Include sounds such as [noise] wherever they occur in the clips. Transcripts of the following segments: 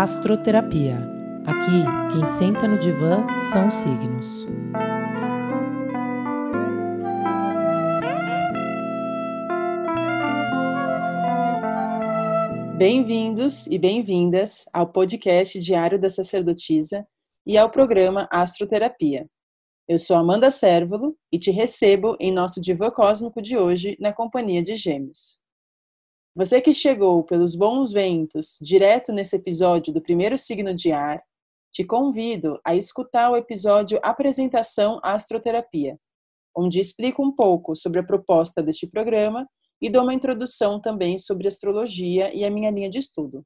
Astroterapia. Aqui, quem senta no divã são os signos. Bem-vindos e bem-vindas ao podcast Diário da Sacerdotisa e ao programa Astroterapia. Eu sou Amanda Sérvulo e te recebo em nosso divã cósmico de hoje na companhia de Gêmeos. Você que chegou pelos bons ventos direto nesse episódio do primeiro signo de ar, te convido a escutar o episódio Apresentação Astroterapia, onde explico um pouco sobre a proposta deste programa e dou uma introdução também sobre astrologia e a minha linha de estudo.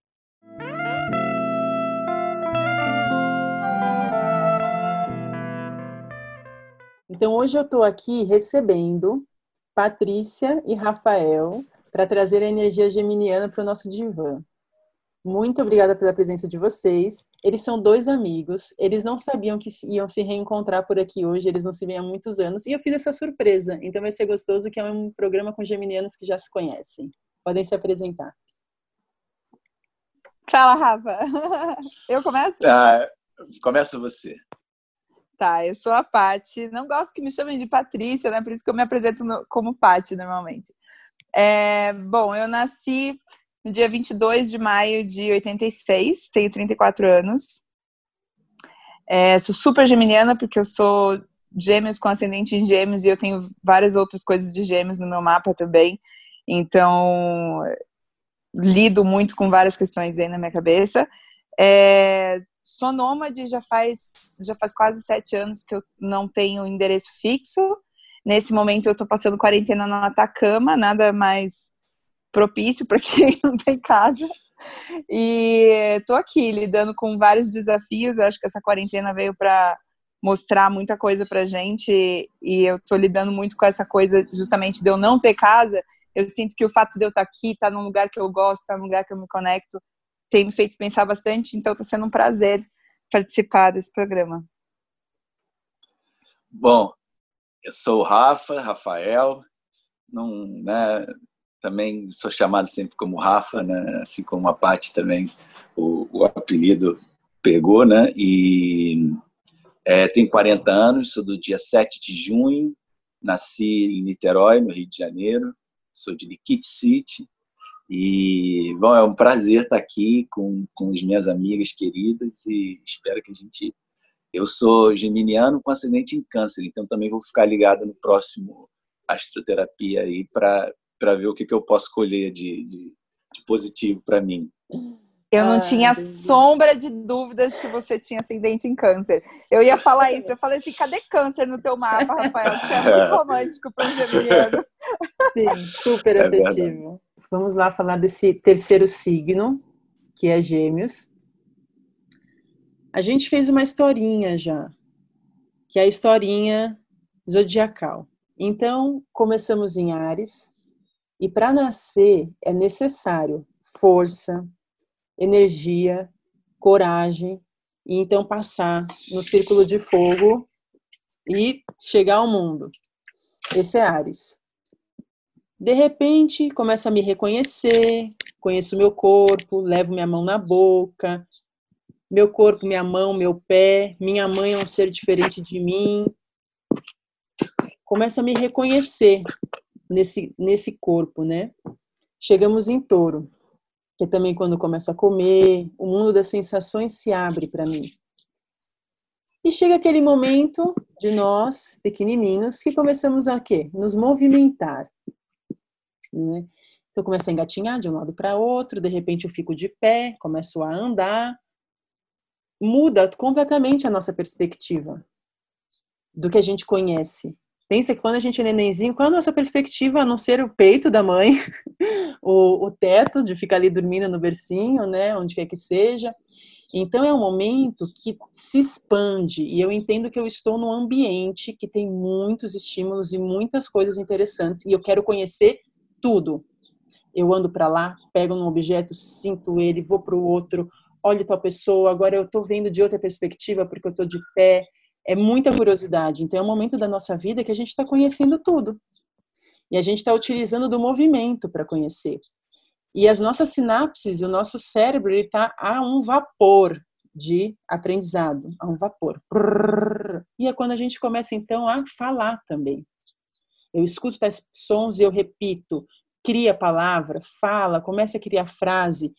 Então, hoje eu estou aqui recebendo Patrícia e Rafael para trazer a energia geminiana para o nosso divã. Muito obrigada pela presença de vocês. Eles são dois amigos, eles não sabiam que iam se reencontrar por aqui hoje, eles não se veem há muitos anos, e eu fiz essa surpresa. Então vai ser gostoso que é um programa com geminianos que já se conhecem. Podem se apresentar. Fala, Rafa. [laughs] Eu começo? Ah, começa você. Tá, eu sou a Pati. Não gosto que me chamem de Patrícia, né? Por isso que eu me apresento no, como Pati normalmente. É, bom, eu nasci no dia 22 de maio de 86, tenho 34 anos. É, sou super geminiana porque eu sou gêmeos com ascendente em gêmeos e eu tenho várias outras coisas de gêmeos no meu mapa também. Então, lido muito com várias questões aí na minha cabeça. É, sou nômade já faz, já faz quase sete anos que eu não tenho endereço fixo. Nesse momento eu estou passando quarentena no Atacama, nada mais propício para [laughs] quem não tem casa. E estou aqui lidando com vários desafios. Eu acho que essa quarentena veio para mostrar muita coisa para gente e eu estou lidando muito com essa coisa justamente de eu não ter casa. Eu sinto que o fato de eu estar tá aqui, estar tá num lugar que eu gosto, estar tá num lugar que eu me conecto, tem me feito pensar bastante. Então está sendo um prazer participar desse programa. Bom, eu sou o Rafa, Rafael, não, né, também sou chamado sempre como Rafa, né, assim como a Paty também, o, o, apelido pegou, né, e é, tenho 40 anos, sou do dia 7 de junho, nasci em Niterói, no Rio de Janeiro, sou de Nikit City, e, bom, é um prazer estar aqui com, com as minhas amigas queridas e espero que a gente eu sou geminiano com ascendente em câncer, então também vou ficar ligado no próximo astroterapia aí para ver o que, que eu posso colher de, de, de positivo para mim. Eu não ah, tinha entendi. sombra de dúvidas de que você tinha ascendente em câncer. Eu ia falar isso. Eu falei assim: cadê câncer no teu mapa, Rafael? Você é muito [laughs] romântico para um geminiano. [laughs] Sim, super é afetivo. Verdade. Vamos lá falar desse terceiro signo, que é Gêmeos. A gente fez uma historinha já, que é a historinha zodiacal. Então, começamos em Ares, e para nascer é necessário força, energia, coragem, e então passar no círculo de fogo e chegar ao mundo. Esse é Ares. De repente, começo a me reconhecer, conheço meu corpo, levo minha mão na boca, meu corpo, minha mão, meu pé, minha mãe é um ser diferente de mim. Começa a me reconhecer nesse, nesse corpo, né? Chegamos em touro, que é também quando começo a comer, o mundo das sensações se abre para mim. E chega aquele momento de nós, pequenininhos, que começamos a quê? Nos movimentar. Né? Então, começo a engatinhar de um lado para outro, de repente eu fico de pé, começo a andar, muda completamente a nossa perspectiva do que a gente conhece. Pensa que quando a gente é nenenzinho, qual a nossa perspectiva, a não ser o peito da mãe, [laughs] o, o teto de ficar ali dormindo no bercinho, né, onde quer que seja. Então é um momento que se expande e eu entendo que eu estou num ambiente que tem muitos estímulos e muitas coisas interessantes e eu quero conhecer tudo. Eu ando para lá, pego um objeto, sinto ele, vou para o outro, olhe tal pessoa, agora eu estou vendo de outra perspectiva porque eu estou de pé. É muita curiosidade. Então é um momento da nossa vida que a gente está conhecendo tudo. E a gente está utilizando do movimento para conhecer. E as nossas sinapses o nosso cérebro está a um vapor de aprendizado, a um vapor. E é quando a gente começa então a falar também. Eu escuto tais sons e eu repito, cria palavra, fala, começa a criar frase.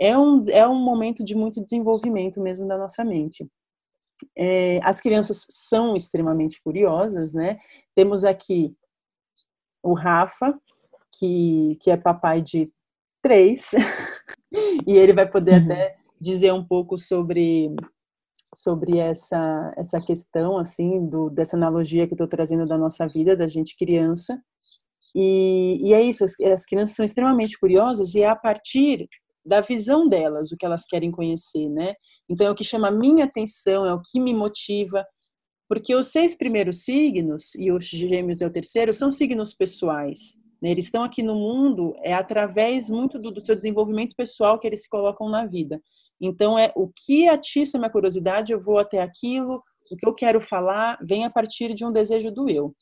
É um, é um momento de muito desenvolvimento mesmo da nossa mente. É, as crianças são extremamente curiosas, né? Temos aqui o Rafa, que, que é papai de três, [laughs] e ele vai poder uhum. até dizer um pouco sobre sobre essa essa questão assim do dessa analogia que estou trazendo da nossa vida da gente criança e, e é isso as, as crianças são extremamente curiosas e é a partir da visão delas o que elas querem conhecer né então é o que chama a minha atenção é o que me motiva porque os seis primeiros signos e os gêmeos é o terceiro são signos pessoais né? Eles estão aqui no mundo é através muito do, do, seu desenvolvimento pessoal que eles se colocam na vida. Então, é o que atiça minha curiosidade, eu vou até aquilo, o que eu quero falar vem a partir de um desejo do eu.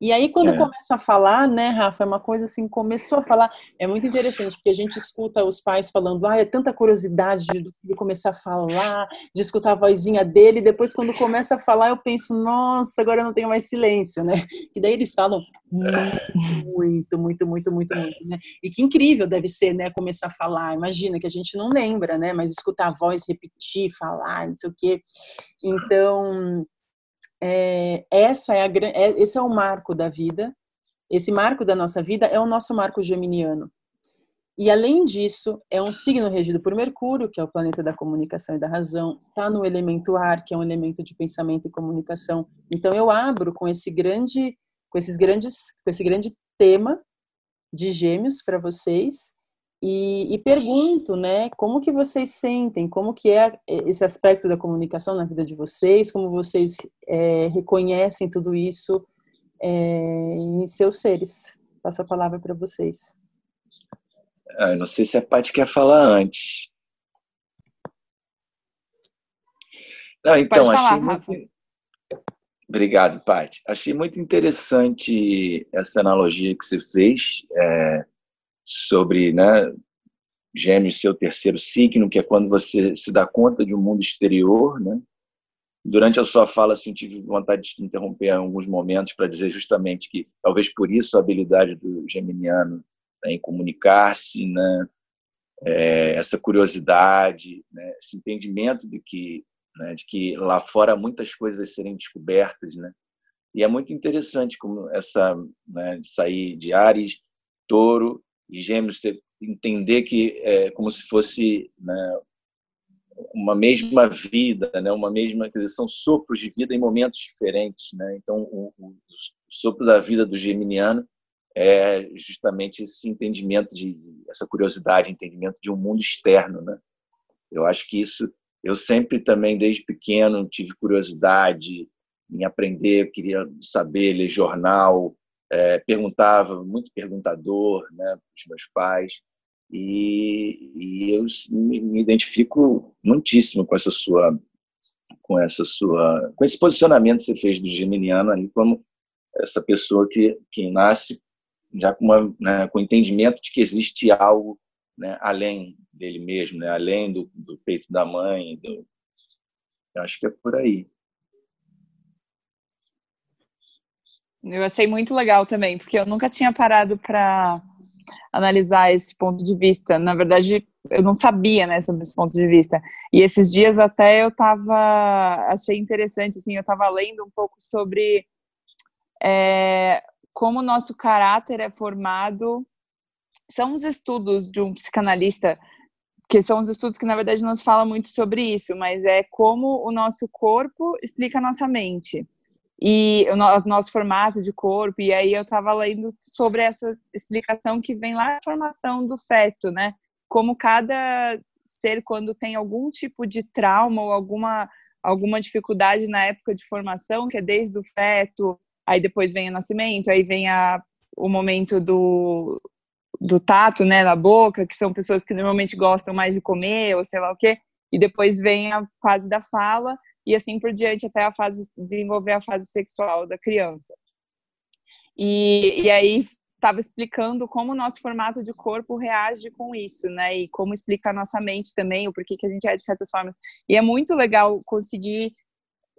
E aí, quando é. começa a falar, né, Rafa, é uma coisa assim, começou a falar, é muito interessante, porque a gente escuta os pais falando, ah, é tanta curiosidade de, de começar a falar, de escutar a vozinha dele, e depois quando começa a falar, eu penso, nossa, agora eu não tenho mais silêncio, né? E daí eles falam muito, muito, muito, muito, muito, né? E que incrível deve ser, né, começar a falar, imagina que a gente não lembra, né, mas escutar a voz repetir, falar, não sei o quê. Então, é, essa é a, é, esse é o marco da vida. Esse marco da nossa vida é o nosso marco geminiano. E além disso, é um signo regido por Mercúrio, que é o planeta da comunicação e da razão, está no elemento ar, que é um elemento de pensamento e comunicação. Então eu abro com esse grande, com esses grandes, com esse grande tema de Gêmeos para vocês e, e, pergunto, né, como que vocês sentem, como que é esse aspecto da comunicação na vida de vocês, como vocês é, reconhecem tudo isso é, em seus seres. Passo a palavra para vocês. Ah, eu não sei se a Paty quer falar antes. Não, então, Pode achei falar, muito... Obrigado, Paty. Achei muito interessante essa analogia que você fez. É sobre né, Gêmeos, seu terceiro signo, que é quando você se dá conta de um mundo exterior. Né? Durante a sua fala, assim, tive vontade de interromper alguns momentos para dizer justamente que talvez por isso a habilidade do geminiano né, em comunicar-se, né, é, essa curiosidade, né, esse entendimento de que, né, de que lá fora muitas coisas serem descobertas, né? E é muito interessante como essa né, sair de Ares, Touro gêmeos ter, entender que é como se fosse né, uma mesma vida, né, uma mesma, quer dizer, são sopros de vida em momentos diferentes, né? Então, o, o, sopro da vida do geminiano é justamente esse entendimento de essa curiosidade, entendimento de um mundo externo, né? Eu acho que isso eu sempre também desde pequeno tive curiosidade em aprender, queria saber ler jornal, é, perguntava, muito perguntador, né, para os meus pais, e, e eu me, me, identifico muitíssimo com essa sua, com essa sua, com esse posicionamento que você fez do geminiano ali como essa pessoa que que nasce já com uma, né, com o entendimento de que existe algo né, além dele mesmo, né, além do, do peito da mãe, do, eu acho que é por aí. Eu achei muito legal também, porque eu nunca tinha parado para analisar esse ponto de vista. Na verdade, eu não sabia, né, sobre esse ponto de vista. E esses dias até eu tava, achei interessante, assim, eu estava lendo um pouco sobre é, como o nosso caráter é formado. São os estudos de um psicanalista que são os estudos que na verdade não se fala muito sobre isso, mas é como o nosso corpo explica a nossa mente e o nosso formato de corpo, e aí eu estava lendo sobre essa explicação que vem lá da formação do feto, né? Como cada ser, quando tem algum tipo de trauma ou alguma, alguma dificuldade na época de formação, que é desde o feto, aí depois vem o nascimento, aí vem a, o momento do, do tato, né, na boca, que são pessoas que normalmente gostam mais de comer, ou sei lá o quê, e depois vem a fase da fala, e assim por diante até a fase desenvolver a fase sexual da criança. E, e aí estava explicando como o nosso formato de corpo reage com isso, né? E como explica a nossa mente também, o porquê que a gente é de certas formas. E é muito legal conseguir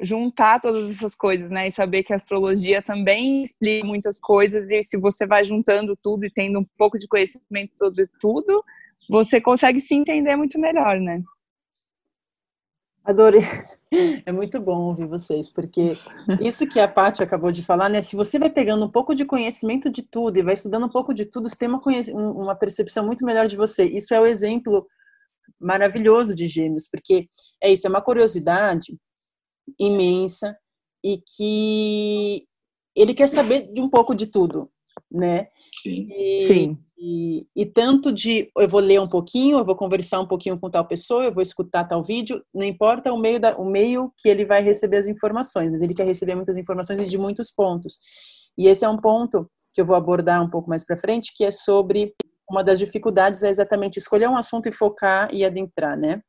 juntar todas essas coisas, né? E saber que a astrologia também explica muitas coisas e se você vai juntando tudo e tendo um pouco de conhecimento sobre tudo, você consegue se entender muito melhor, né? Adorei. É muito bom ouvir vocês, porque isso que a Paty acabou de falar, né? Se você vai pegando um pouco de conhecimento de tudo e vai estudando um pouco de tudo, você tem uma, uma percepção muito melhor de você. Isso é o exemplo maravilhoso de gêmeos, porque é isso, é uma curiosidade imensa e que ele quer saber de um pouco de tudo, né? Sim. E, Sim. E, tanto de eu vou ler um pouquinho, eu vou conversar um pouquinho com tal pessoa, eu vou escutar tal vídeo, não importa o meio, da, o meio que ele vai receber as informações, mas ele quer receber muitas informações e de muitos pontos. E esse é um ponto que eu vou abordar um pouco mais para frente, que é sobre uma das dificuldades é exatamente escolher um assunto e focar e adentrar, né?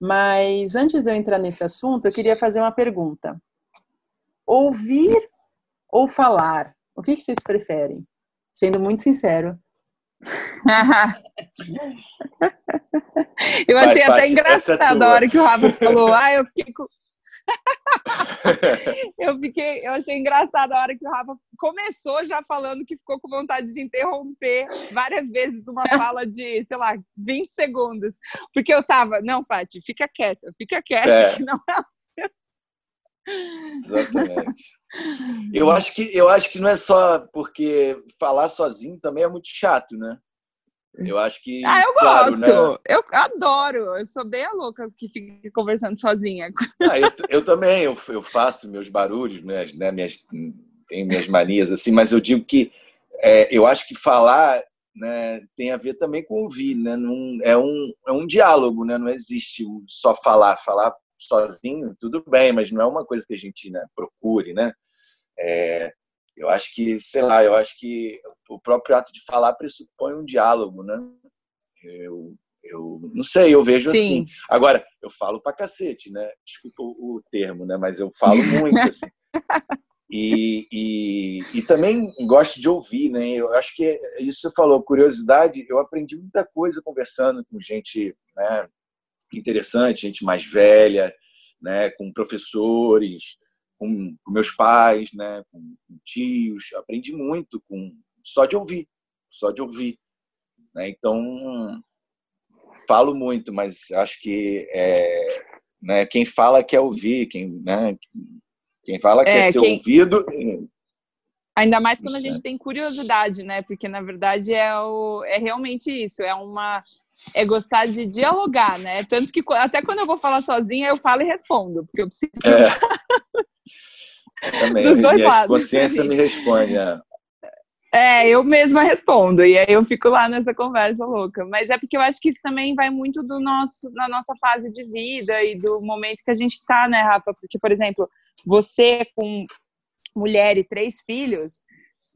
Mas antes de eu entrar nesse assunto, eu queria fazer uma pergunta. Ouvir ou falar? O que, que vocês preferem? Sendo muito sincero, [laughs] eu achei Vai, até é engraçado é a hora que o Rafa falou, ah, eu fico. [laughs] eu fiquei, eu achei engraçado a hora que o Rafa começou já falando que ficou com vontade de interromper várias vezes uma [laughs] fala de, sei lá, 20 segundos. Porque eu tava, não, Paty, fica quieta, fica quieta, é. não é Exatamente. Eu acho que eu acho que não é só porque falar sozinho também é muito chato, né? Eu acho que. Ah, eu claro, gosto. Né? Eu adoro. Eu sou bem a louca que fica conversando sozinha. Ah, eu, eu também. Eu, eu faço meus barulhos, minhas, né, minhas, tenho minhas manias assim, mas eu digo que é, eu acho que falar né, tem a ver também com ouvir, né? Num, é um é um diálogo, né? Não existe só falar, falar sozinho, tudo bem, mas não é uma coisa que a gente né, procure, né? É, eu acho que, sei lá, eu acho que o próprio ato de falar pressupõe um diálogo, né? Eu, eu não sei, eu vejo Sim. assim. Agora, eu falo pra cacete, né? Desculpa o, o termo, né? Mas eu falo muito, [laughs] assim. E, e, e, também gosto de ouvir, né? Eu acho que isso você falou, curiosidade, eu aprendi muita coisa conversando com gente né, interessante, gente mais velha, né, com professores, com, com meus pais, né, com, com, tios. Aprendi muito com só de ouvir, só de ouvir. Né? Então falo muito, mas acho que é, né, quem fala quer ouvir, quem, né, quem fala é, quer ser quem... ouvido. Ainda mais quando a gente tem curiosidade, né? Porque na verdade é, o, é realmente isso, é uma é gostar de dialogar, né? Tanto que até quando eu vou falar sozinha, eu falo e respondo, porque eu preciso. É. [laughs] Também, Dos dois lados. consciência me responde. É. é, eu mesma respondo, e aí eu fico lá nessa conversa louca. Mas é porque eu acho que isso também vai muito do nosso, na nossa fase de vida e do momento que a gente está, né, Rafa? Porque, por exemplo, você com mulher e três filhos,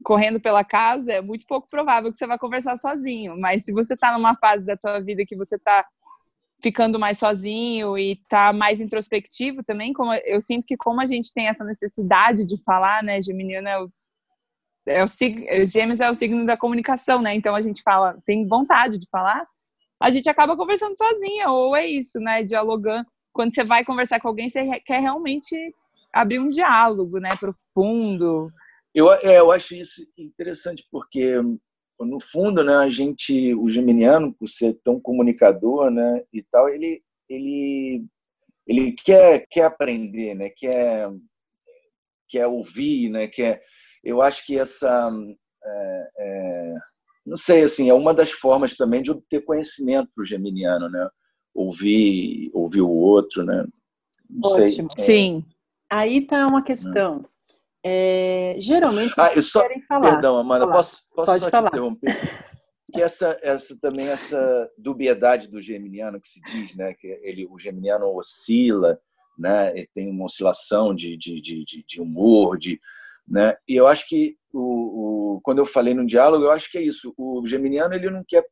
correndo pela casa, é muito pouco provável que você vai conversar sozinho. Mas se você está numa fase da tua vida que você está ficando mais sozinho e tá mais introspectivo também, como eu sinto que como a gente tem essa necessidade de falar, né, Geminiano é o, é o Gêmeos é o signo da comunicação, né? Então a gente fala, tem vontade de falar, a gente acaba conversando sozinha, ou é isso, né, dialogando. Quando você vai conversar com alguém, você quer realmente abrir um diálogo, né, profundo, eu, é, eu acho isso interessante porque no fundo, né, a gente, o geminiano, por ser tão comunicador, né, e tal, ele ele ele quer quer aprender, né, quer quer ouvir, né, quer eu acho que essa é, é, não sei assim é uma das formas também de obter conhecimento para o geminiano, né, ouvir ouvir o outro, né, não Ótimo. sei. Sim. Aí tá uma questão. É, geralmente vocês ah, só, querem falar. Perdão, Amanda, posso, posso Pode só falar. te interromper? Que essa, essa também essa dubiedade do geminiano que se diz, né, que ele, o geminiano oscila, né, tem uma oscilação de, de, de, de humor, de, né, e eu acho que o, o, quando eu falei no diálogo, eu acho que é isso. O geminiano ele não quer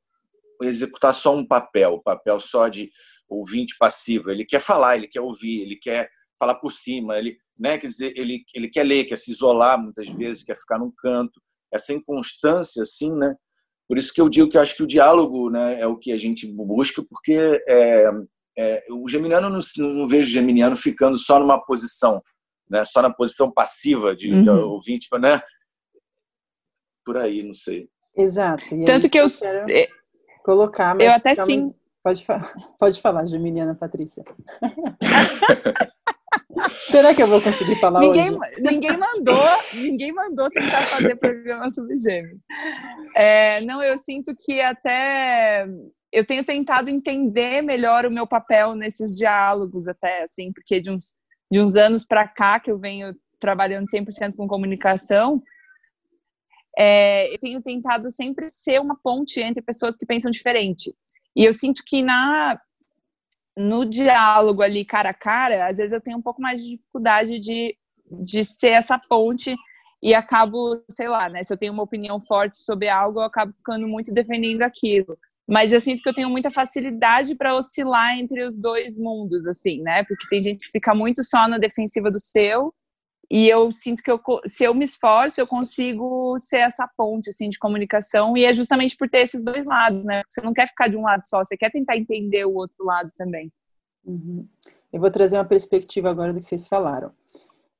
executar só um papel, papel só de ouvinte passivo. Ele quer falar, ele quer ouvir, ele quer falar por cima, ele né? Quer dizer, ele, ele quer ler, quer se isolar muitas vezes, quer ficar num canto, essa inconstância, assim, né? Por isso que eu digo que eu acho que o diálogo né, é o que a gente busca, porque é, é, o geminiano não, não vejo o geminiano ficando só numa posição, né, só na posição passiva de, uhum. de ouvinte, né? Por aí, não sei. Exato. E Tanto que eu, eu colocar, mas eu até sim. Pode, [laughs] pode falar, geminiana Patrícia. [laughs] Será que eu vou conseguir falar ninguém, hoje? Ninguém mandou, ninguém mandou tentar fazer programa sobre gêmeos. É, não, eu sinto que até eu tenho tentado entender melhor o meu papel nesses diálogos até, assim, porque de uns, de uns anos para cá que eu venho trabalhando 100% com comunicação, é, eu tenho tentado sempre ser uma ponte entre pessoas que pensam diferente. E eu sinto que na no diálogo ali cara a cara, às vezes eu tenho um pouco mais de dificuldade de, de ser essa ponte e acabo, sei lá, né? Se eu tenho uma opinião forte sobre algo, eu acabo ficando muito defendendo aquilo. Mas eu sinto que eu tenho muita facilidade para oscilar entre os dois mundos, assim, né? Porque tem gente que fica muito só na defensiva do seu e eu sinto que eu, se eu me esforço, eu consigo ser essa ponte assim, de comunicação, e é justamente por ter esses dois lados, né? Você não quer ficar de um lado só, você quer tentar entender o outro lado também. Uhum. Eu vou trazer uma perspectiva agora do que vocês falaram.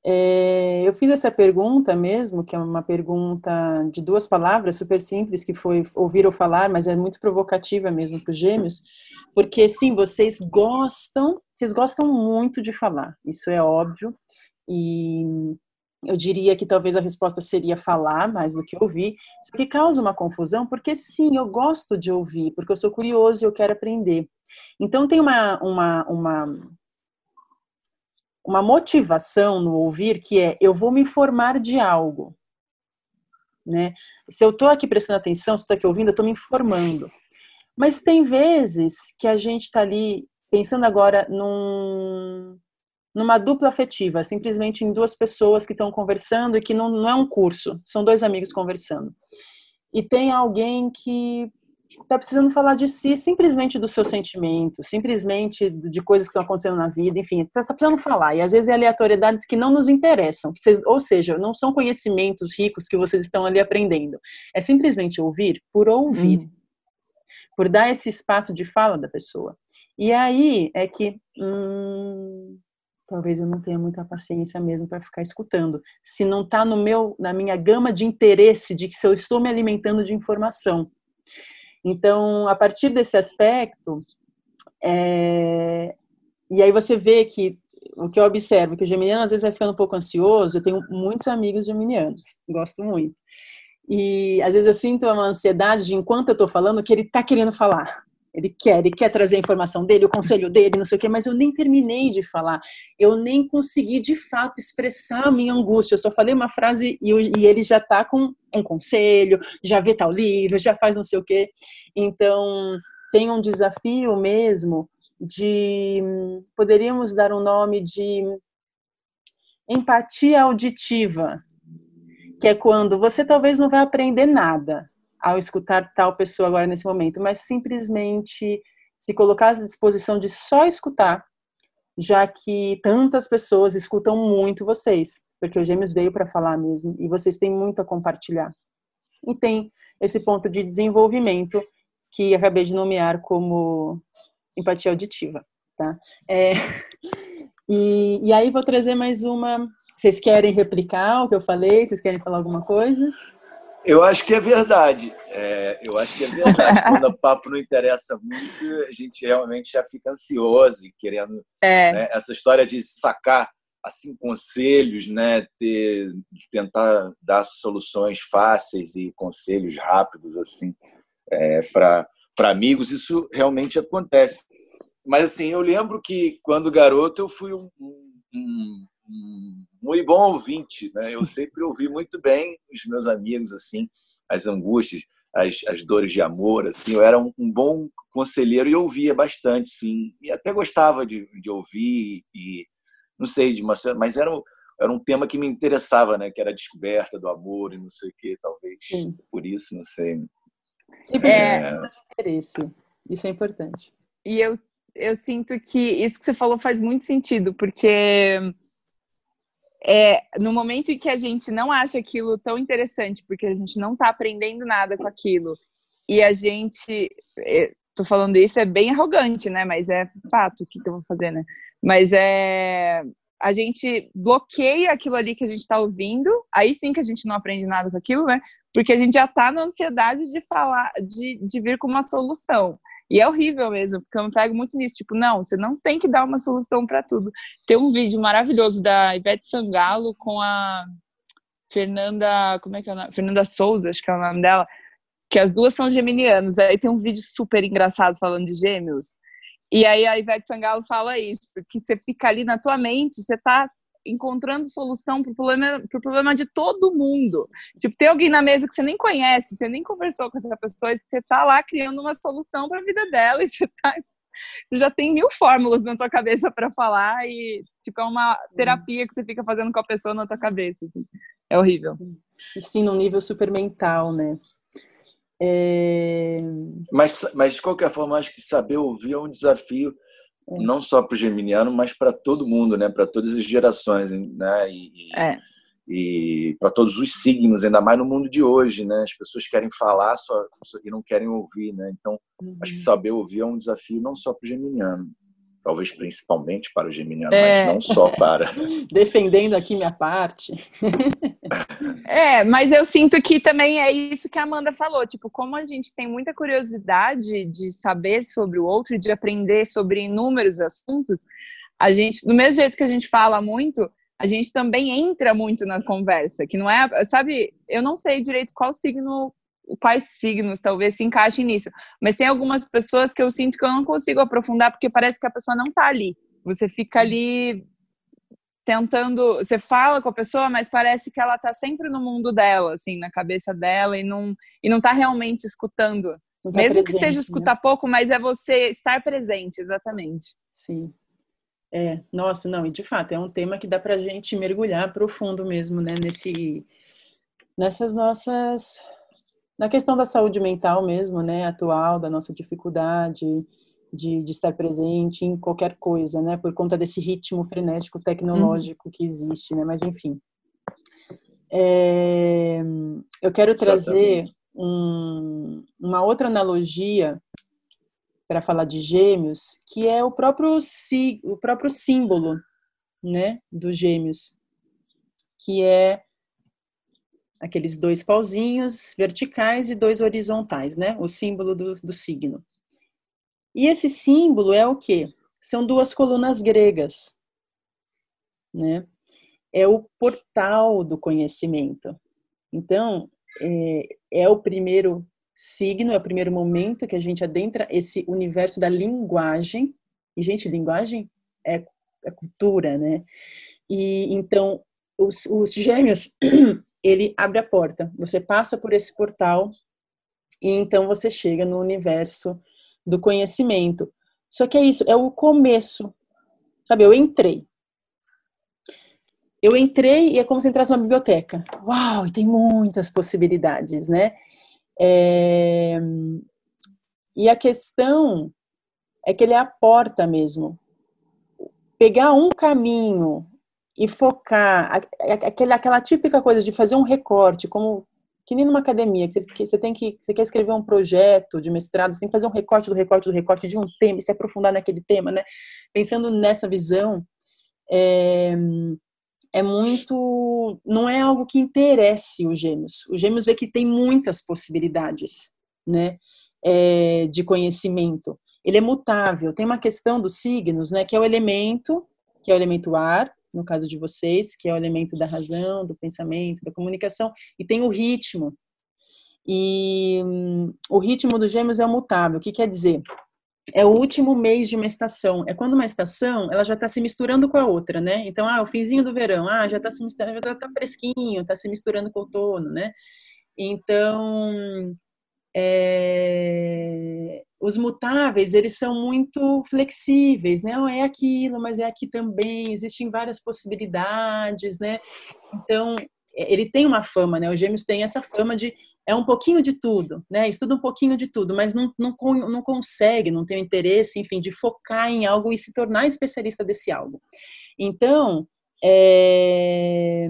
É, eu fiz essa pergunta mesmo, que é uma pergunta de duas palavras, super simples, que foi ouvir ou falar, mas é muito provocativa mesmo para os gêmeos, porque sim, vocês gostam, vocês gostam muito de falar, isso é óbvio, e eu diria que talvez a resposta seria falar mais do que ouvir, isso que causa uma confusão, porque sim, eu gosto de ouvir, porque eu sou curioso e eu quero aprender. Então tem uma, uma, uma, uma motivação no ouvir que é eu vou me informar de algo. Né? Se eu estou aqui prestando atenção, se estou aqui ouvindo, eu estou me informando. Mas tem vezes que a gente está ali pensando agora num, numa dupla afetiva, simplesmente em duas pessoas que estão conversando e que não, não é um curso, são dois amigos conversando. E tem alguém que está precisando falar de si, simplesmente dos seus sentimentos, simplesmente de coisas que estão acontecendo na vida, enfim, está tá precisando falar. E às vezes é aleatoriedades que não nos interessam, vocês, ou seja, não são conhecimentos ricos que vocês estão ali aprendendo. É simplesmente ouvir por ouvir, hum. por dar esse espaço de fala da pessoa. E aí é que hum, talvez eu não tenha muita paciência mesmo para ficar escutando. Se não está no meu, na minha gama de interesse de que se eu estou me alimentando de informação. Então, a partir desse aspecto, é... e aí você vê que o que eu observo, que o geminiano às vezes vai ficando um pouco ansioso. Eu tenho muitos amigos geminianos, gosto muito. E às vezes eu sinto uma ansiedade de enquanto eu estou falando que ele está querendo falar. Ele quer, ele quer trazer a informação dele, o conselho dele, não sei o quê, mas eu nem terminei de falar. Eu nem consegui de fato expressar a minha angústia. Eu só falei uma frase e, e ele já está com um conselho, já vê tal livro, já faz não sei o quê. Então, tem um desafio mesmo de. Poderíamos dar um nome de empatia auditiva, que é quando você talvez não vai aprender nada, ao escutar tal pessoa agora nesse momento, mas simplesmente se colocar à disposição de só escutar, já que tantas pessoas escutam muito vocês, porque o Gêmeos veio para falar mesmo e vocês têm muito a compartilhar. E tem esse ponto de desenvolvimento que acabei de nomear como empatia auditiva, tá? É, [laughs] e, e aí vou trazer mais uma. Vocês querem replicar o que eu falei? Vocês querem falar alguma coisa? Eu acho que é verdade. É, eu acho que é verdade. [laughs] Quando o papo não interessa muito, a gente realmente já fica ansioso e querendo é. né, essa história de sacar assim conselhos, né, ter, tentar dar soluções fáceis e conselhos rápidos assim é, para para amigos. Isso realmente acontece. Mas assim, eu lembro que quando garoto eu fui um, um, um muito bom ouvinte, né? Eu sempre ouvi muito bem os meus amigos assim, as angústias, as, as dores de amor, assim. Eu era um, um bom conselheiro e ouvia bastante, sim, e até gostava de, de ouvir e não sei de uma, mas era um, era um tema que me interessava, né? Que era a descoberta do amor e não sei o que, talvez sim. por isso, não sei. Sempre é... interesse. Isso é importante. E eu eu sinto que isso que você falou faz muito sentido, porque é, no momento em que a gente não acha aquilo tão interessante, porque a gente não está aprendendo nada com aquilo, e a gente. É, tô falando isso, é bem arrogante, né? Mas é fato, o que, que eu vou fazer, né? Mas é. A gente bloqueia aquilo ali que a gente está ouvindo, aí sim que a gente não aprende nada com aquilo, né? Porque a gente já está na ansiedade de falar, de, de vir com uma solução. E é horrível mesmo, porque eu me pego muito nisso. Tipo, não, você não tem que dar uma solução para tudo. Tem um vídeo maravilhoso da Ivete Sangalo com a Fernanda. Como é que é o nome? Fernanda Souza, acho que é o nome dela. Que as duas são geminianas. Aí tem um vídeo super engraçado falando de gêmeos. E aí a Ivete Sangalo fala isso, que você fica ali na tua mente, você tá encontrando solução para o problema, pro problema de todo mundo. Tipo, tem alguém na mesa que você nem conhece, você nem conversou com essa pessoa, e você tá lá criando uma solução para a vida dela, [laughs] e você, tá, você já tem mil fórmulas na tua cabeça para falar, e tipo, é uma terapia que você fica fazendo com a pessoa na tua cabeça. Assim. É horrível. E sim, num nível super mental, né? É... Mas, mas, de qualquer forma, acho que saber ouvir é um desafio é. não só para o geminiano, mas para todo mundo, né? Para todas as gerações, né? E, é. e para todos os signos, ainda mais no mundo de hoje, né? As pessoas querem falar só e não querem ouvir, né? Então, uhum. acho que saber ouvir é um desafio não só para o geminiano, talvez principalmente para o geminiano, é. mas não só para. [laughs] Defendendo aqui minha parte. [laughs] é, mas eu sinto que também é isso que a Amanda falou, tipo, como a gente tem muita curiosidade de saber sobre o outro e de aprender sobre inúmeros assuntos, a gente, do mesmo jeito que a gente fala muito, a gente também entra muito na conversa, que não é, sabe, eu não sei direito qual signo quais signos talvez se encaixem nisso. Mas tem algumas pessoas que eu sinto que eu não consigo aprofundar porque parece que a pessoa não está ali. Você fica ali tentando, você fala com a pessoa, mas parece que ela está sempre no mundo dela, assim, na cabeça dela e não e não tá realmente escutando. Tá Mesmo presente, que seja escutar né? pouco, mas é você estar presente, exatamente. Sim. É, nossa, não, e de fato é um tema que dá pra gente mergulhar profundo mesmo, né, nesse nessas nossas na questão da saúde mental mesmo, né, atual, da nossa dificuldade de, de, estar presente em qualquer coisa, né, por conta desse ritmo frenético tecnológico uhum. que existe, né, mas enfim. É, eu quero trazer um, uma outra analogia para falar de gêmeos, que é o próprio, o próprio símbolo, né, dos gêmeos, que é aqueles dois pauzinhos verticais e dois horizontais, né? O símbolo do, do signo. E esse símbolo é o quê? São duas colunas gregas, né? É o portal do conhecimento. Então, é, é o primeiro signo, é o primeiro momento que a gente adentra esse universo da linguagem. E, gente, linguagem é, é cultura, né? E então, os, os gêmeos [clears throat] ele abre a porta. Você passa por esse portal e então você chega no universo do conhecimento. Só que é isso, é o começo. Sabe, eu entrei. Eu entrei e é como se entrasse numa biblioteca. Uau, e tem muitas possibilidades, né? É... E a questão é que ele é a porta mesmo. Pegar um caminho e focar aquela, aquela típica coisa de fazer um recorte, como que nem numa academia, que você, que você tem que você quer escrever um projeto de mestrado, você tem que fazer um recorte do recorte do recorte de um tema e se aprofundar naquele tema, né? Pensando nessa visão, é, é muito, não é algo que interesse os gêmeos. Os gêmeos vê que tem muitas possibilidades, né? É, de conhecimento. Ele é mutável. Tem uma questão dos signos, né? Que é o elemento, que é o elemento ar, no caso de vocês, que é o elemento da razão, do pensamento, da comunicação, e tem o ritmo. E hum, o ritmo dos gêmeos é mutável. O que quer dizer? É o último mês de uma estação. É quando uma estação ela já está se misturando com a outra, né? Então, ah, o finzinho do verão, ah, já está se misturando, já está fresquinho, está se misturando com o outono, né? Então, é, os mutáveis eles são muito flexíveis, né? Não é aquilo, mas é aqui também. Existem várias possibilidades, né? Então é, ele tem uma fama, né? Os Gêmeos têm essa fama de é um pouquinho de tudo, né? Estuda um pouquinho de tudo, mas não, não, não consegue, não tem o interesse, enfim, de focar em algo e se tornar especialista desse algo. Então é,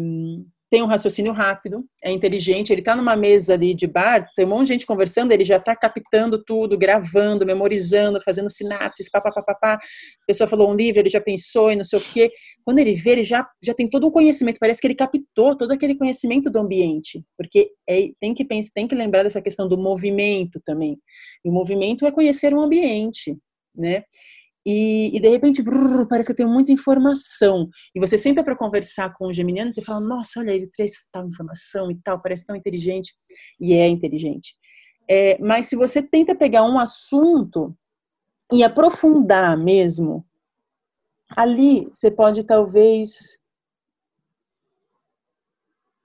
tem um raciocínio rápido, é inteligente, ele está numa mesa ali de bar, tem um monte de gente conversando, ele já está captando tudo, gravando, memorizando, fazendo sinapses, papapá. A pessoa falou um livro, ele já pensou e não sei o quê. Quando ele vê, ele já, já tem todo o conhecimento, parece que ele captou todo aquele conhecimento do ambiente, porque é, tem, que pensar, tem que lembrar dessa questão do movimento também. E o movimento é conhecer um ambiente, né? E, e, de repente, brrr, parece que eu tenho muita informação. E você senta para conversar com o geminiano, você fala, nossa, olha, ele traz tal informação e tal, parece tão inteligente. E é inteligente. É, mas se você tenta pegar um assunto e aprofundar mesmo, ali você pode talvez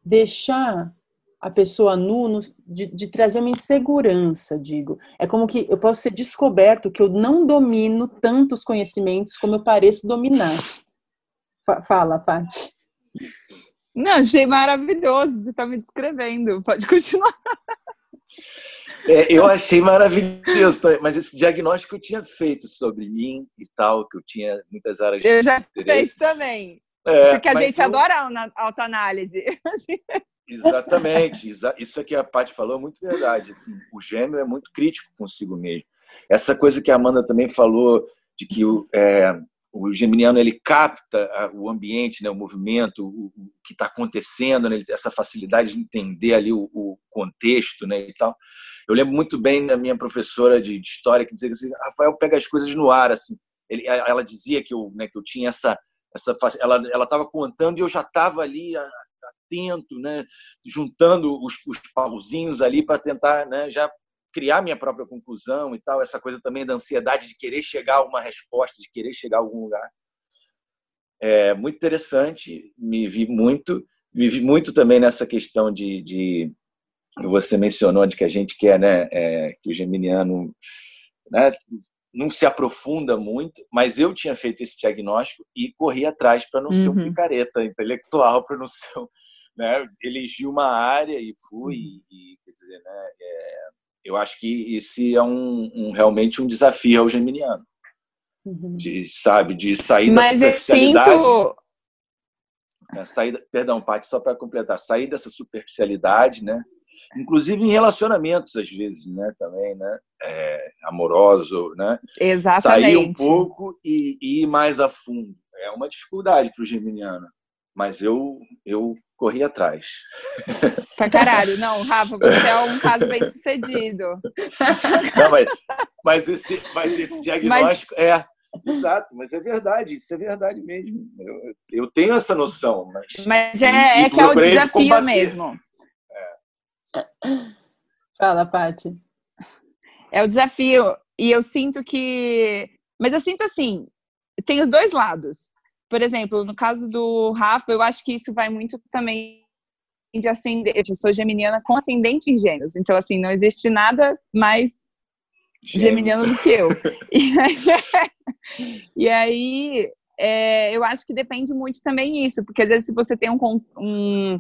deixar a pessoa nu de, de, trazer uma insegurança, digo. É como que eu posso ser descoberto que eu não domino tantos conhecimentos como eu pareço dominar. Fala, Paty. Não, achei maravilhoso. Você está me descrevendo. Pode continuar. É, eu achei maravilhoso mas esse diagnóstico que eu tinha feito sobre mim e tal, que eu tinha muitas áreas eu de Eu já fiz também. É, porque a gente eu... adora a autoanálise. Exatamente. Isso é que a Paty falou é muito verdade. Assim, o gêmeo é muito crítico consigo mesmo. Essa coisa que a Amanda também falou, de que o, é, o geminiano ele capta o ambiente, né, o movimento, o, o que está acontecendo, né, essa facilidade de entender ali o, o, contexto né, e tal. Eu lembro muito bem da minha professora de, de história que dizia assim, Rafael pega as coisas no ar, assim. Ele, ela dizia que eu, né, que eu tinha essa essa ela ela estava contando e eu já estava ali atento, né, juntando os, os pauzinhos ali para tentar né, já criar minha própria conclusão e tal, essa coisa também da ansiedade de querer chegar a uma resposta, de querer chegar a algum lugar. É muito interessante, me vi muito, me vi muito também nessa questão de, de você mencionou de que a gente quer, né, é, que o geminiano né, não se aprofunda muito, mas eu tinha feito esse diagnóstico e corri atrás para não uhum. ser um uhum. picareta intelectual, para não ser um, né, elegi uma área e fui, uhum. e, quer dizer, né, é, eu acho que esse é um, um, realmente um desafio ao geminiano. Uhum. De, sabe, de sair Mas da superficialidade. Sinto... É, sair, perdão, Paty, só para completar, sair dessa superficialidade, né? Inclusive em relacionamentos, às vezes, né? Também, né? É, amoroso, né? Exatamente. Sair um pouco e, e ir mais a fundo. É uma dificuldade para o geminiano, mas eu, eu corri atrás. Pra caralho. Não, Rafa, você é um caso bem sucedido. Não, mas, mas, esse, mas esse diagnóstico mas... é. Exato, mas é verdade, isso é verdade mesmo. Eu, eu tenho essa noção. Mas, mas é, é que é o desafio combater. mesmo. É. Fala, Paty. É o desafio. E eu sinto que. Mas eu sinto assim: tem os dois lados por exemplo, no caso do Rafa, eu acho que isso vai muito também de ascendente. Eu sou geminiana com ascendente em gêmeos. Então, assim, não existe nada mais geminiano do que eu. [laughs] e aí, e aí é, eu acho que depende muito também isso, porque às vezes se você tem um, um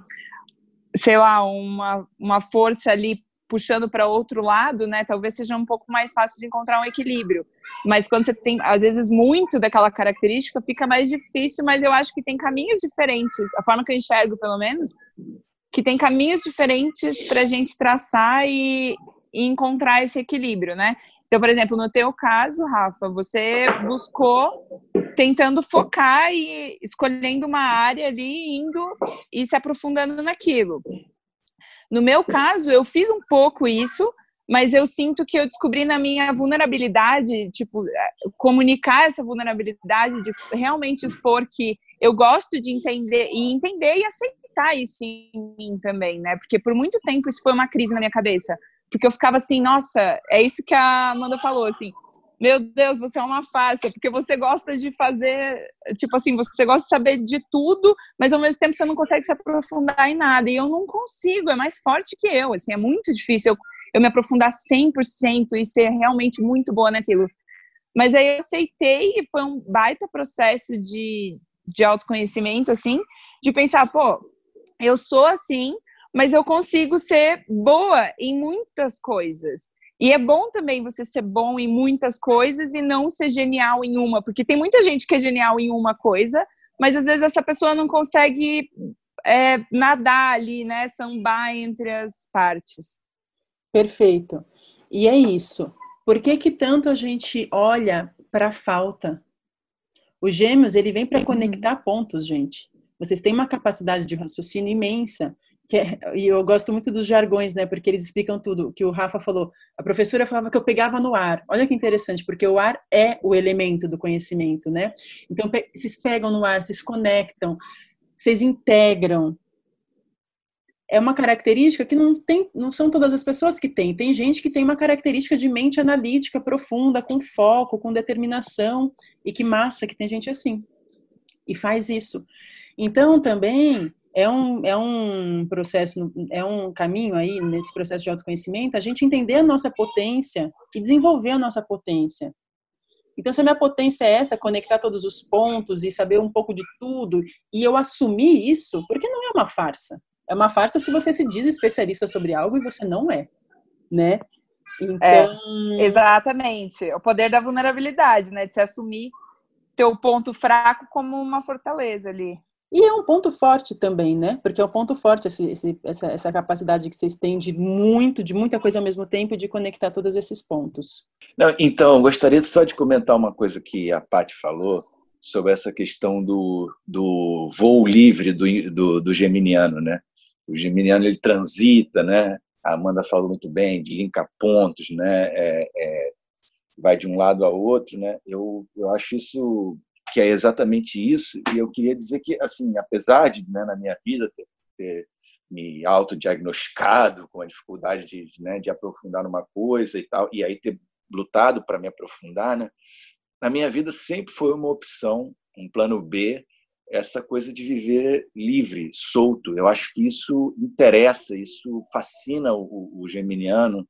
sei lá, uma, uma força ali puxando para outro lado, né, talvez seja um pouco mais fácil de encontrar um equilíbrio. Mas quando você tem, às vezes, muito daquela característica, fica mais difícil, mas eu acho que tem caminhos diferentes, a forma que eu enxergo, pelo menos, que tem caminhos diferentes para a gente traçar e, e encontrar esse equilíbrio, né? Então, por exemplo, no teu caso, Rafa, você buscou tentando focar e escolhendo uma área ali, indo e se aprofundando naquilo. No meu caso, eu fiz um pouco isso, mas eu sinto que eu descobri na minha vulnerabilidade, tipo, é, comunicar essa vulnerabilidade, de realmente expor que eu gosto de entender e entender e aceitar isso em mim também, né? Porque por muito tempo isso foi uma crise na minha cabeça, porque eu ficava assim, nossa, é isso que a Amanda falou, assim, meu Deus, você é uma farsa, porque você gosta de fazer, tipo assim, você gosta de saber de tudo, mas ao mesmo tempo você não consegue se aprofundar em nada. E eu não consigo, é mais forte que eu, assim, é muito difícil eu, eu me aprofundar 100% e ser realmente muito boa naquilo. Mas aí eu aceitei e foi um baita processo de, de autoconhecimento, assim, de pensar, pô, eu sou assim, mas eu consigo ser boa em muitas coisas. E é bom também você ser bom em muitas coisas e não ser genial em uma, porque tem muita gente que é genial em uma coisa, mas às vezes essa pessoa não consegue é, nadar ali, né? Sambar entre as partes. Perfeito. E é isso. Por que, que tanto a gente olha para a falta? O Gêmeos, ele vem para conectar pontos, gente. Vocês têm uma capacidade de raciocínio imensa. É, e eu gosto muito dos jargões, né? Porque eles explicam tudo. Que o Rafa falou. A professora falava que eu pegava no ar. Olha que interessante, porque o ar é o elemento do conhecimento, né? Então, vocês pegam no ar, vocês conectam, vocês integram, é uma característica que não tem, não são todas as pessoas que têm. Tem gente que tem uma característica de mente analítica profunda, com foco, com determinação, e que massa que tem gente assim. E faz isso. Então, também é um, é um processo, é um caminho aí, nesse processo de autoconhecimento, a gente entender a nossa potência e desenvolver a nossa potência. Então, se a minha potência é essa, conectar todos os pontos e saber um pouco de tudo, e eu assumir isso, porque não é uma farsa. É uma farsa se você se diz especialista sobre algo e você não é, né? Então... É, exatamente. O poder da vulnerabilidade, né? De se assumir teu ponto fraco como uma fortaleza ali. E é um ponto forte também, né? Porque é um ponto forte esse, esse, essa, essa capacidade que vocês têm de muito, de muita coisa ao mesmo tempo e de conectar todos esses pontos. Não, então, gostaria só de comentar uma coisa que a Paty falou sobre essa questão do, do voo livre do, do, do geminiano, né? O geminiano ele transita, né? A Amanda falou muito bem de linkar pontos, né? É, é, vai de um lado ao outro, né? Eu, eu acho isso que é exatamente isso e eu queria dizer que assim, apesar de né, na minha vida ter, ter me autodiagnosticado com a dificuldade de, né, de aprofundar numa coisa e tal, e aí ter lutado para me aprofundar, né? Na minha vida sempre foi uma opção, um plano B, essa coisa de viver livre, solto. Eu acho que isso interessa, isso fascina o, o geminiano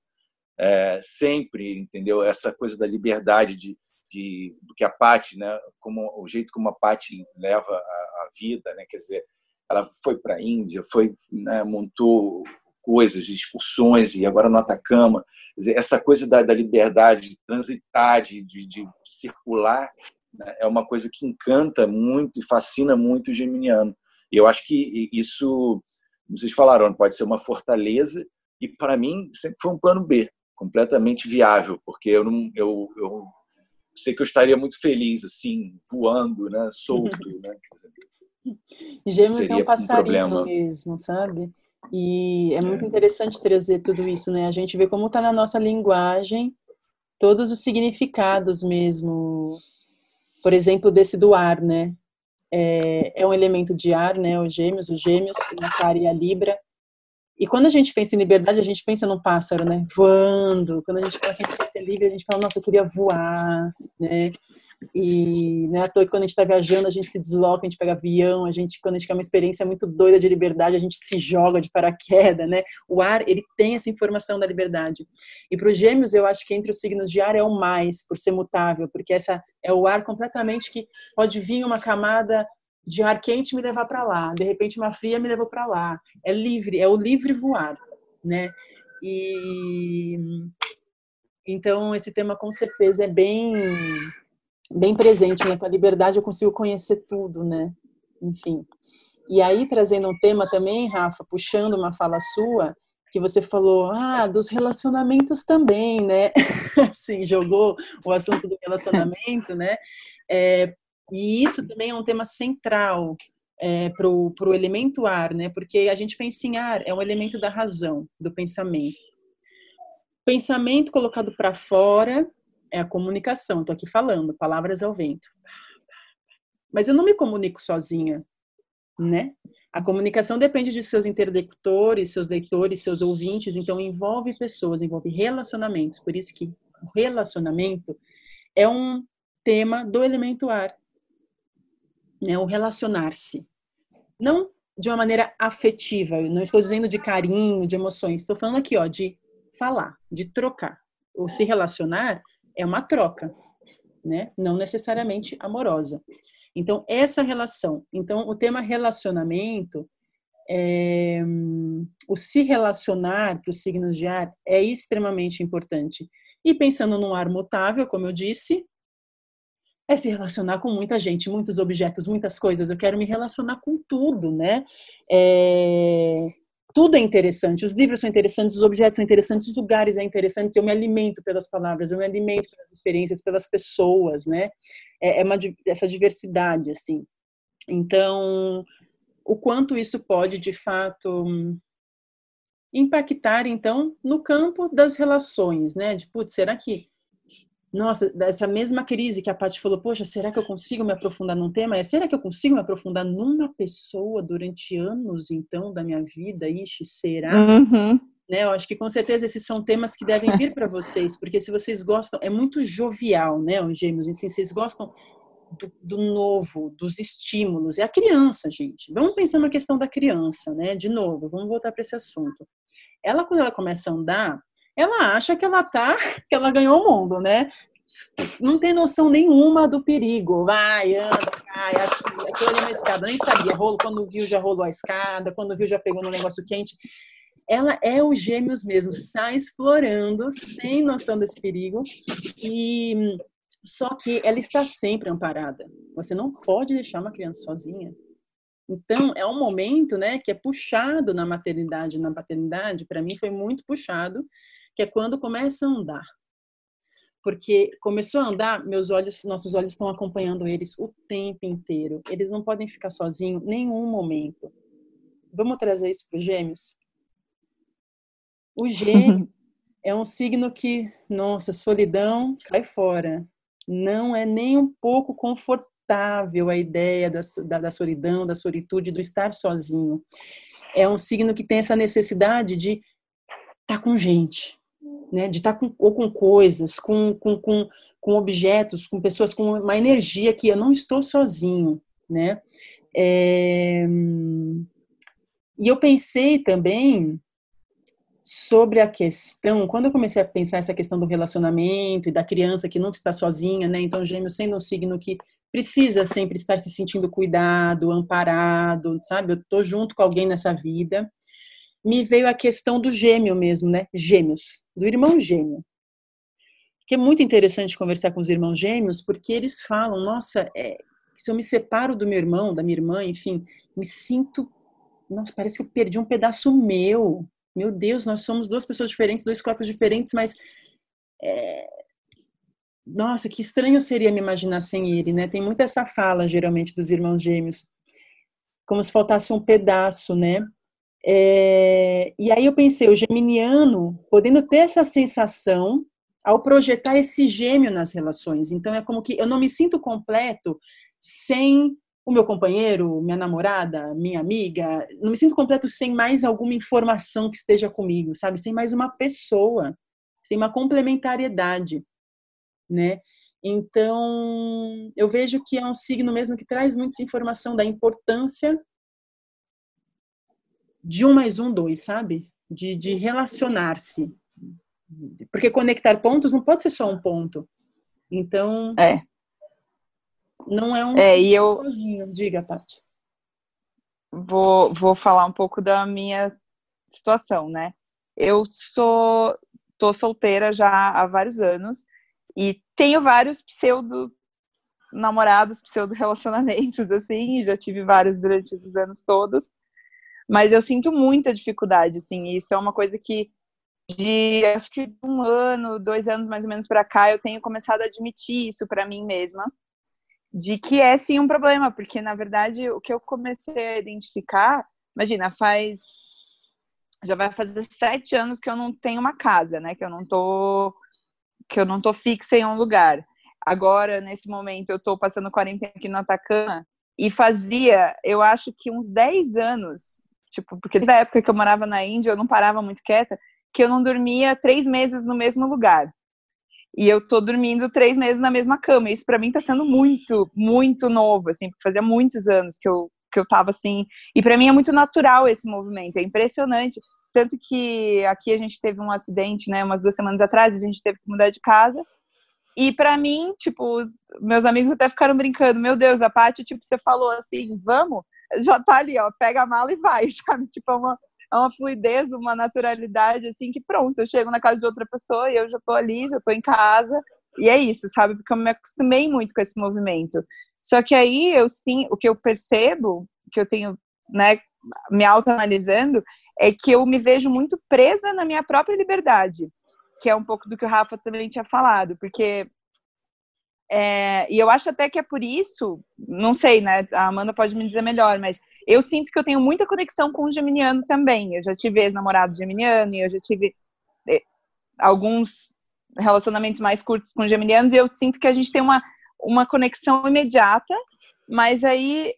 é, sempre, entendeu? Essa coisa da liberdade de, de do que a Pati, né? Como o jeito como a Pati leva a, a, vida, né? Quer dizer, ela foi para a Índia, foi né, montou coisas, excursões e agora no Atacama. Dizer, essa coisa da, da, liberdade de transitar, de, de, circular, é uma coisa que encanta muito e fascina muito o geminiano. E eu acho que isso, vocês falaram, pode ser uma fortaleza e para mim sempre foi um plano B, completamente viável, porque eu não eu, eu sei que eu estaria muito feliz assim, voando, né, solto, né? Gêmeos é um passarinho mesmo, sabe? E é muito é. interessante trazer tudo isso, né? A gente vê como está na nossa linguagem todos os significados mesmo por exemplo, desse do ar, né? É, é um elemento de ar, né? Os gêmeos, os gêmeos, o Aquário e a Libra. E quando a gente pensa em liberdade, a gente pensa num pássaro, né? Voando. Quando a gente fala que a gente quer ser livre, a gente fala, nossa, eu queria voar, né? E não é à toa que quando a gente está viajando, a gente se desloca, a gente pega avião, a gente, quando a gente quer uma experiência muito doida de liberdade, a gente se joga de paraquedas, né? O ar, ele tem essa informação da liberdade. E para os gêmeos, eu acho que entre os signos de ar é o mais, por ser mutável, porque essa é o ar completamente que pode vir uma camada de ar quente me levar para lá, de repente uma fria me levou para lá. É livre, é o livre voar, né? E então esse tema com certeza é bem bem presente, né? Com a liberdade eu consigo conhecer tudo, né? Enfim. E aí, trazendo um tema também, Rafa, puxando uma fala sua, que você falou, ah, dos relacionamentos também, né? [laughs] assim, jogou o assunto do relacionamento, né? É, e isso também é um tema central é, para o elemento ar, né? Porque a gente pensa em ar, é um elemento da razão, do pensamento. Pensamento colocado para fora é a comunicação. Estou aqui falando, palavras ao vento. Mas eu não me comunico sozinha, né? A comunicação depende de seus interlocutores, seus leitores, seus ouvintes, então envolve pessoas, envolve relacionamentos. Por isso que o relacionamento é um tema do elemento ar, né? O relacionar-se. Não de uma maneira afetiva, eu não estou dizendo de carinho, de emoções, estou falando aqui, ó, de falar, de trocar. O se relacionar é uma troca, né? Não necessariamente amorosa. Então, essa relação. Então, o tema relacionamento, é, o se relacionar para os signos de ar é extremamente importante. E pensando num ar mutável, como eu disse, é se relacionar com muita gente, muitos objetos, muitas coisas. Eu quero me relacionar com tudo, né? É... Tudo é interessante. Os livros são interessantes, os objetos são interessantes, os lugares são interessantes. Eu me alimento pelas palavras, eu me alimento pelas experiências, pelas pessoas, né? É, é uma essa diversidade, assim. Então, o quanto isso pode, de fato, impactar, então, no campo das relações, né? De, putz, será que nossa, dessa mesma crise que a Paty falou, poxa, será que eu consigo me aprofundar num tema? É, será que eu consigo me aprofundar numa pessoa durante anos, então, da minha vida? Ixi, será? Uhum. Né, eu acho que com certeza esses são temas que devem vir para vocês, porque se vocês gostam, é muito jovial, né, os gêmeos, assim, vocês gostam do, do, novo, dos estímulos. É a criança, gente. Vamos pensar na questão da criança, né? De novo, vamos voltar para esse assunto. Ela, quando ela começa a andar, ela acha que ela tá, [laughs] que ela ganhou o mundo, né? Não tem noção nenhuma do perigo. Vai, anda, cai, aquilo ali uma escada. Nem sabia, rolo, quando viu já rolou a escada, quando viu já pegou no negócio quente. Ela é os gêmeos mesmo, sai explorando, sem noção desse perigo. E só que ela está sempre amparada. Você não pode deixar uma criança sozinha. Então, é um momento, né, que é puxado na maternidade, na paternidade, para mim foi muito puxado, que é quando começa a andar. Porque começou a andar, meus olhos, nossos olhos estão acompanhando eles o tempo inteiro. Eles não podem ficar sozinhos nenhum momento. Vamos trazer isso para os gêmeos? O gêmeo [laughs] é um signo que, nossa, solidão cai fora. Não é nem um pouco confortável a ideia da, da, da solidão, da solitude, do estar sozinho. É um signo que tem essa necessidade de estar tá com gente, né? De estar com, ou com coisas, com, com, com, com objetos, com pessoas com uma energia que eu não estou sozinho, né? É... E eu pensei também sobre a questão, quando eu comecei a pensar essa questão do relacionamento e da criança que nunca está sozinha, né? Então, gêmeos sendo um signo que precisa sempre estar se sentindo cuidado, amparado, sabe? Eu tô junto com alguém nessa vida me veio a questão do gêmeo mesmo, né? Gêmeos, do irmão gêmeo. Que é muito interessante conversar com os irmãos gêmeos, porque eles falam, nossa, é, se eu me separo do meu irmão, da minha irmã, enfim, me sinto, nossa, parece que eu perdi um pedaço meu. Meu Deus, nós somos duas pessoas diferentes, dois corpos diferentes, mas é, nossa, que estranho seria me imaginar sem ele, né? Tem muito essa fala, geralmente, dos irmãos gêmeos, como se faltasse um pedaço, né? É, e aí eu pensei, o geminiano podendo ter essa sensação ao projetar esse gêmeo nas relações. Então é como que eu não me sinto completo sem o meu companheiro, minha namorada, minha amiga, não me sinto completo sem mais alguma informação que esteja comigo, sabe? Sem mais uma pessoa, sem uma complementariedade, né? Então, eu vejo que é um signo mesmo que traz muita informação da importância de um mais um, dois, sabe? De, de relacionar-se. Porque conectar pontos não pode ser só um ponto. Então. É. Não é um é, e eu sozinho. Diga, Paty. Vou, vou falar um pouco da minha situação, né? Eu sou tô solteira já há vários anos e tenho vários pseudo namorados, pseudo relacionamentos [laughs] assim, já tive vários durante esses anos todos. Mas eu sinto muita dificuldade, assim, e isso é uma coisa que de acho que um ano, dois anos mais ou menos para cá, eu tenho começado a admitir isso para mim mesma, de que é sim um problema, porque na verdade o que eu comecei a identificar, imagina, faz já vai fazer sete anos que eu não tenho uma casa, né? Que eu não tô que eu não tô fixa em um lugar. Agora, nesse momento, eu tô passando quarentena aqui no Atacama e fazia, eu acho que uns 10 anos Tipo, porque desde a época que eu morava na Índia, eu não parava muito quieta, que eu não dormia três meses no mesmo lugar. E eu tô dormindo três meses na mesma cama. Isso para mim tá sendo muito, muito novo, assim, porque fazia muitos anos que eu, que eu tava assim. E para mim é muito natural esse movimento, é impressionante. Tanto que aqui a gente teve um acidente, né, umas duas semanas atrás, a gente teve que mudar de casa. E para mim, tipo, os meus amigos até ficaram brincando, meu Deus, a Paty, tipo, você falou assim, vamos? Já tá ali, ó, pega a mala e vai, [laughs] sabe? Tipo, é uma, é uma fluidez, uma naturalidade, assim, que pronto, eu chego na casa de outra pessoa e eu já tô ali, já tô em casa, E é isso, sabe? Porque eu me acostumei muito com esse movimento. Só que aí eu sim, o que eu percebo, que eu tenho, né, me autoanalisando, é que eu me vejo muito presa na minha própria liberdade, que é um pouco do que o Rafa também tinha falado, porque é, e eu acho até que é por isso, não sei, né? A Amanda pode me dizer melhor, mas eu sinto que eu tenho muita conexão com o geminiano também. Eu já tive ex-namorado geminiano e eu já tive é, alguns relacionamentos mais curtos com geminianos e eu sinto que a gente tem uma, uma conexão imediata, mas aí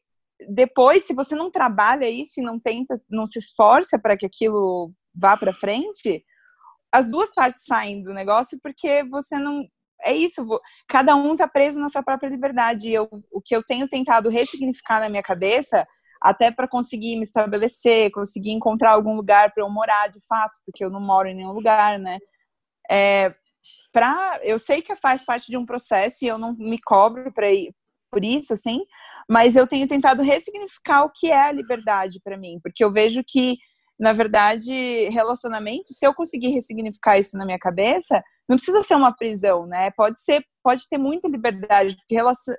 depois, se você não trabalha isso e não tenta, não se esforça para que aquilo vá para frente, as duas partes saem do negócio porque você não é isso, cada um está preso na sua própria liberdade. Eu, o que eu tenho tentado ressignificar na minha cabeça, até para conseguir me estabelecer, conseguir encontrar algum lugar para eu morar de fato, porque eu não moro em nenhum lugar, né? É, pra, eu sei que faz parte de um processo e eu não me cobro para por isso, assim, mas eu tenho tentado ressignificar o que é a liberdade para mim, porque eu vejo que, na verdade, relacionamento, se eu conseguir ressignificar isso na minha cabeça, não precisa ser uma prisão, né? Pode ser, pode ter muita liberdade, porque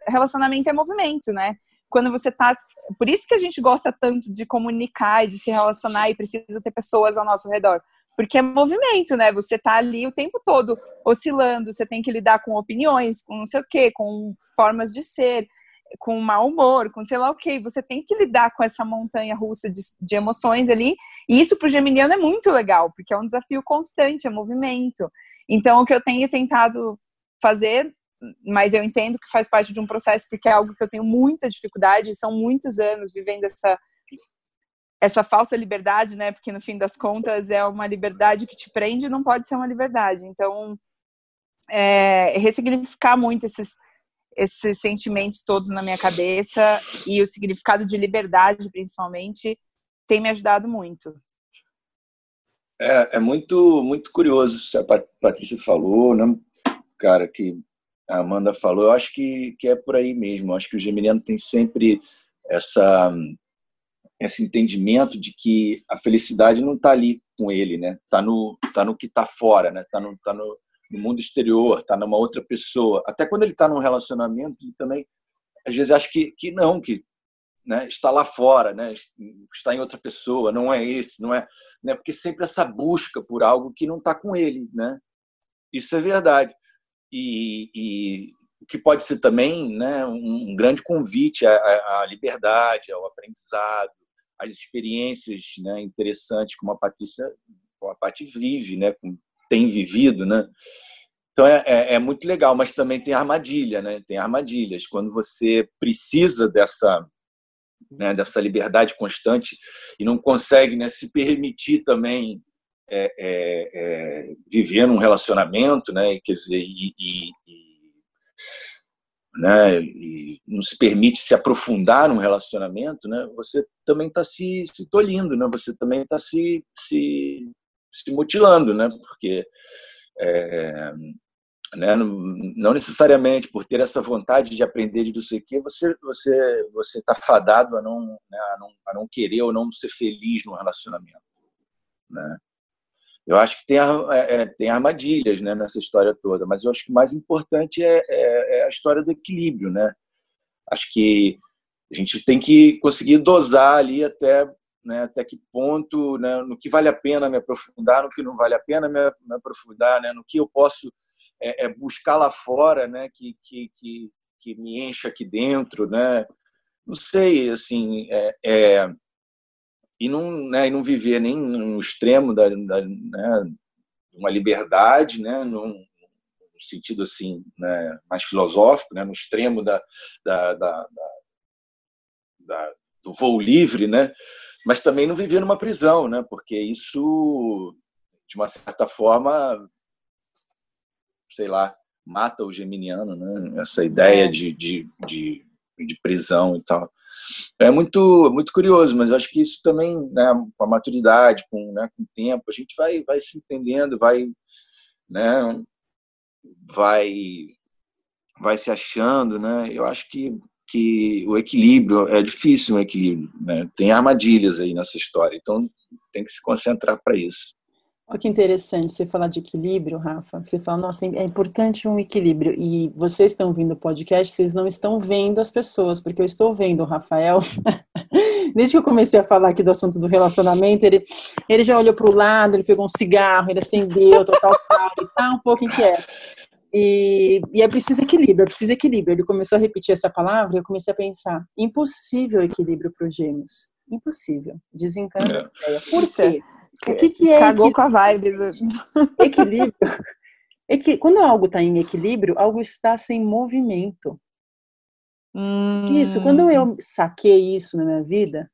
relacionamento é movimento, né? Quando você tá, por isso que a gente gosta tanto de comunicar e de se relacionar e precisa ter pessoas ao nosso redor, porque é movimento, né? Você tá ali o tempo todo oscilando, você tem que lidar com opiniões, com não sei o quê, com formas de ser com mau humor, com sei lá o que, você tem que lidar com essa montanha russa de, de emoções ali, e isso para o geminiano é muito legal, porque é um desafio constante, é movimento. Então, o que eu tenho tentado fazer, mas eu entendo que faz parte de um processo, porque é algo que eu tenho muita dificuldade, são muitos anos vivendo essa essa falsa liberdade, né? Porque no fim das contas é uma liberdade que te prende, não pode ser uma liberdade. Então, é, ressignificar muito esses esses sentimentos todos na minha cabeça e o significado de liberdade, principalmente, tem me ajudado muito. É, é muito, muito curioso isso que a Patrícia falou, né? cara, que a Amanda falou. Eu acho que, que é por aí mesmo. Eu acho que o geminiano tem sempre essa esse entendimento de que a felicidade não está ali com ele, né? Está no, tá no que está fora, né? Está no, tá no, no mundo exterior, está numa outra pessoa. Até quando ele está num relacionamento, ele também às vezes acha que, que não, que né, está lá fora, né, está em outra pessoa, não é esse, não é, né, porque sempre essa busca por algo que não está com ele, né? Isso é verdade. E, e o que pode ser também, né, um grande convite à, à liberdade, ao aprendizado, às experiências, né, interessantes como a Patrícia, a Pati vive, né, com tem vivido, né? Então é, é, é, muito legal, mas também tem armadilha, né? Tem armadilhas. Quando você precisa dessa, né, dessa liberdade constante e não consegue né, se permitir também é, é, é viver num relacionamento, né? Quer dizer, e, e, e né, e não se permite se aprofundar num relacionamento, né, você também está se, se tolhindo, né, você também está se, se se mutilando, né? Porque é, né, não necessariamente por ter essa vontade de aprender de não sei o quê, você você você está fadado a não, né, a não, a não querer ou não ser feliz no relacionamento, né? Eu acho que tem, é, é, tem armadilhas né, nessa história toda, mas eu acho que o mais importante é, é, é a história do equilíbrio, né? Acho que a gente tem que conseguir dosar ali até né, até que ponto, né, no que vale a pena me aprofundar, no que não vale a pena me, me aprofundar, né, no que eu posso é, é buscar lá fora, né, que, que, que, que, me encha aqui dentro, né, não sei, assim, é, é e não, né, e não viver nem no extremo da, da né, uma liberdade, né, num, no sentido assim, né, mais filosófico, né, no extremo da, da, da, da do voo livre, né? Mas também não viver numa prisão, né? Porque isso, de uma certa forma, sei lá, mata o geminiano, né? Essa ideia é. de, de, de, de prisão e tal. É muito, muito curioso, mas acho que isso também, né, com a maturidade, com, né, com o tempo, a gente vai, vai se entendendo, vai, né, vai, vai se achando, né? Eu acho que que o equilíbrio é difícil o equilíbrio, né? tem armadilhas aí nessa história, então tem que se concentrar para isso. Olha que interessante você falar de equilíbrio, Rafa. Você fala, nossa, é importante um equilíbrio. E vocês estão vindo o podcast, vocês não estão vendo as pessoas, porque eu estou vendo o Rafael. [laughs] Desde que eu comecei a falar aqui do assunto do relacionamento, ele, ele já olhou para o lado, ele pegou um cigarro, ele acendeu, total, tal, [laughs] e tá um pouco inquieto. E, e é preciso equilíbrio, é preciso equilíbrio. Ele começou a repetir essa palavra e eu comecei a pensar: impossível equilíbrio para os gêmeos. Impossível. Desencana é. essa ideia. Por quê? O que, que é Cagou equilíbrio? com a vibe. Do... [laughs] Equilíbrio. É que quando algo está em equilíbrio, algo está sem movimento. Hum. Isso, quando eu saquei isso na minha vida,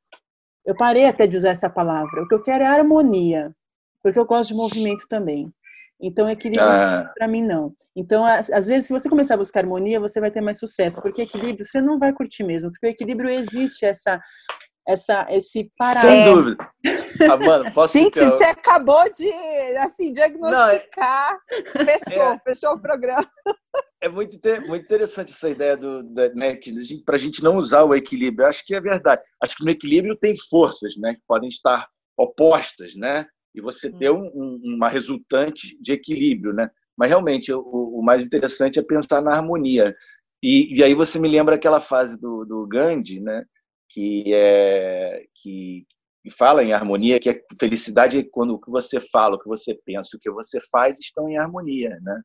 eu parei até de usar essa palavra. O que eu quero é harmonia, porque eu gosto de movimento também. Então, equilíbrio, ah. para mim, não. Então, às vezes, se você começar a buscar harmonia, você vai ter mais sucesso, porque equilíbrio você não vai curtir mesmo, porque o equilíbrio existe essa essa, esse paralelo. Sem dúvida. Amanda, posso Gente, você acabou de assim, diagnosticar. Não, é... Fechou, é... fechou o programa. É muito, muito interessante essa ideia do, da, né, para a gente não usar o equilíbrio. Eu acho que é verdade. Acho que no equilíbrio tem forças, né, que podem estar opostas, né, e você ter hum. um, uma resultante de equilíbrio, né. Mas realmente o, o mais interessante é pensar na harmonia. E, e, aí você me lembra aquela fase do, do Gandhi, né, que é que, que fala em harmonia, que a felicidade é quando o que você fala, o que você pensa, o que você faz estão em harmonia, né?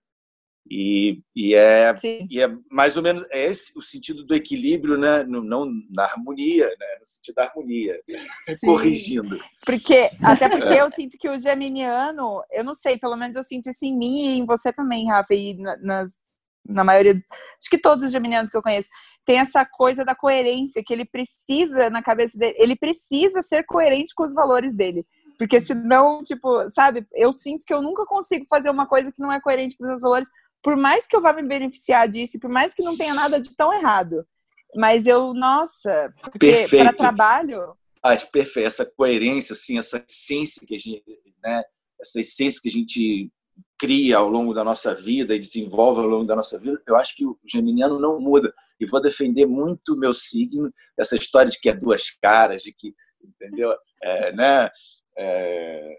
E, e, é, e é mais ou menos é esse o sentido do equilíbrio, né? No, não na harmonia, né? no sentido da harmonia, Sim. corrigindo. Porque, até porque [laughs] eu sinto que o geminiano, eu não sei, pelo menos eu sinto isso em mim e em você também, Rafa, e nas, na maioria, acho que todos os geminianos que eu conheço, tem essa coisa da coerência, que ele precisa, na cabeça dele, ele precisa ser coerente com os valores dele. Porque senão, tipo, sabe, eu sinto que eu nunca consigo fazer uma coisa que não é coerente com os meus valores, por mais que eu vá me beneficiar disso, por mais que não tenha nada de tão errado. Mas eu, nossa, porque para trabalho. Ah, perfeito, essa coerência, assim, essa essência que a gente, né, essa essência que a gente cria ao longo da nossa vida e desenvolve ao longo da nossa vida, eu acho que o geminiano não muda. E vou defender muito o meu signo, essa história de que é duas caras, de que, entendeu? É, né? É,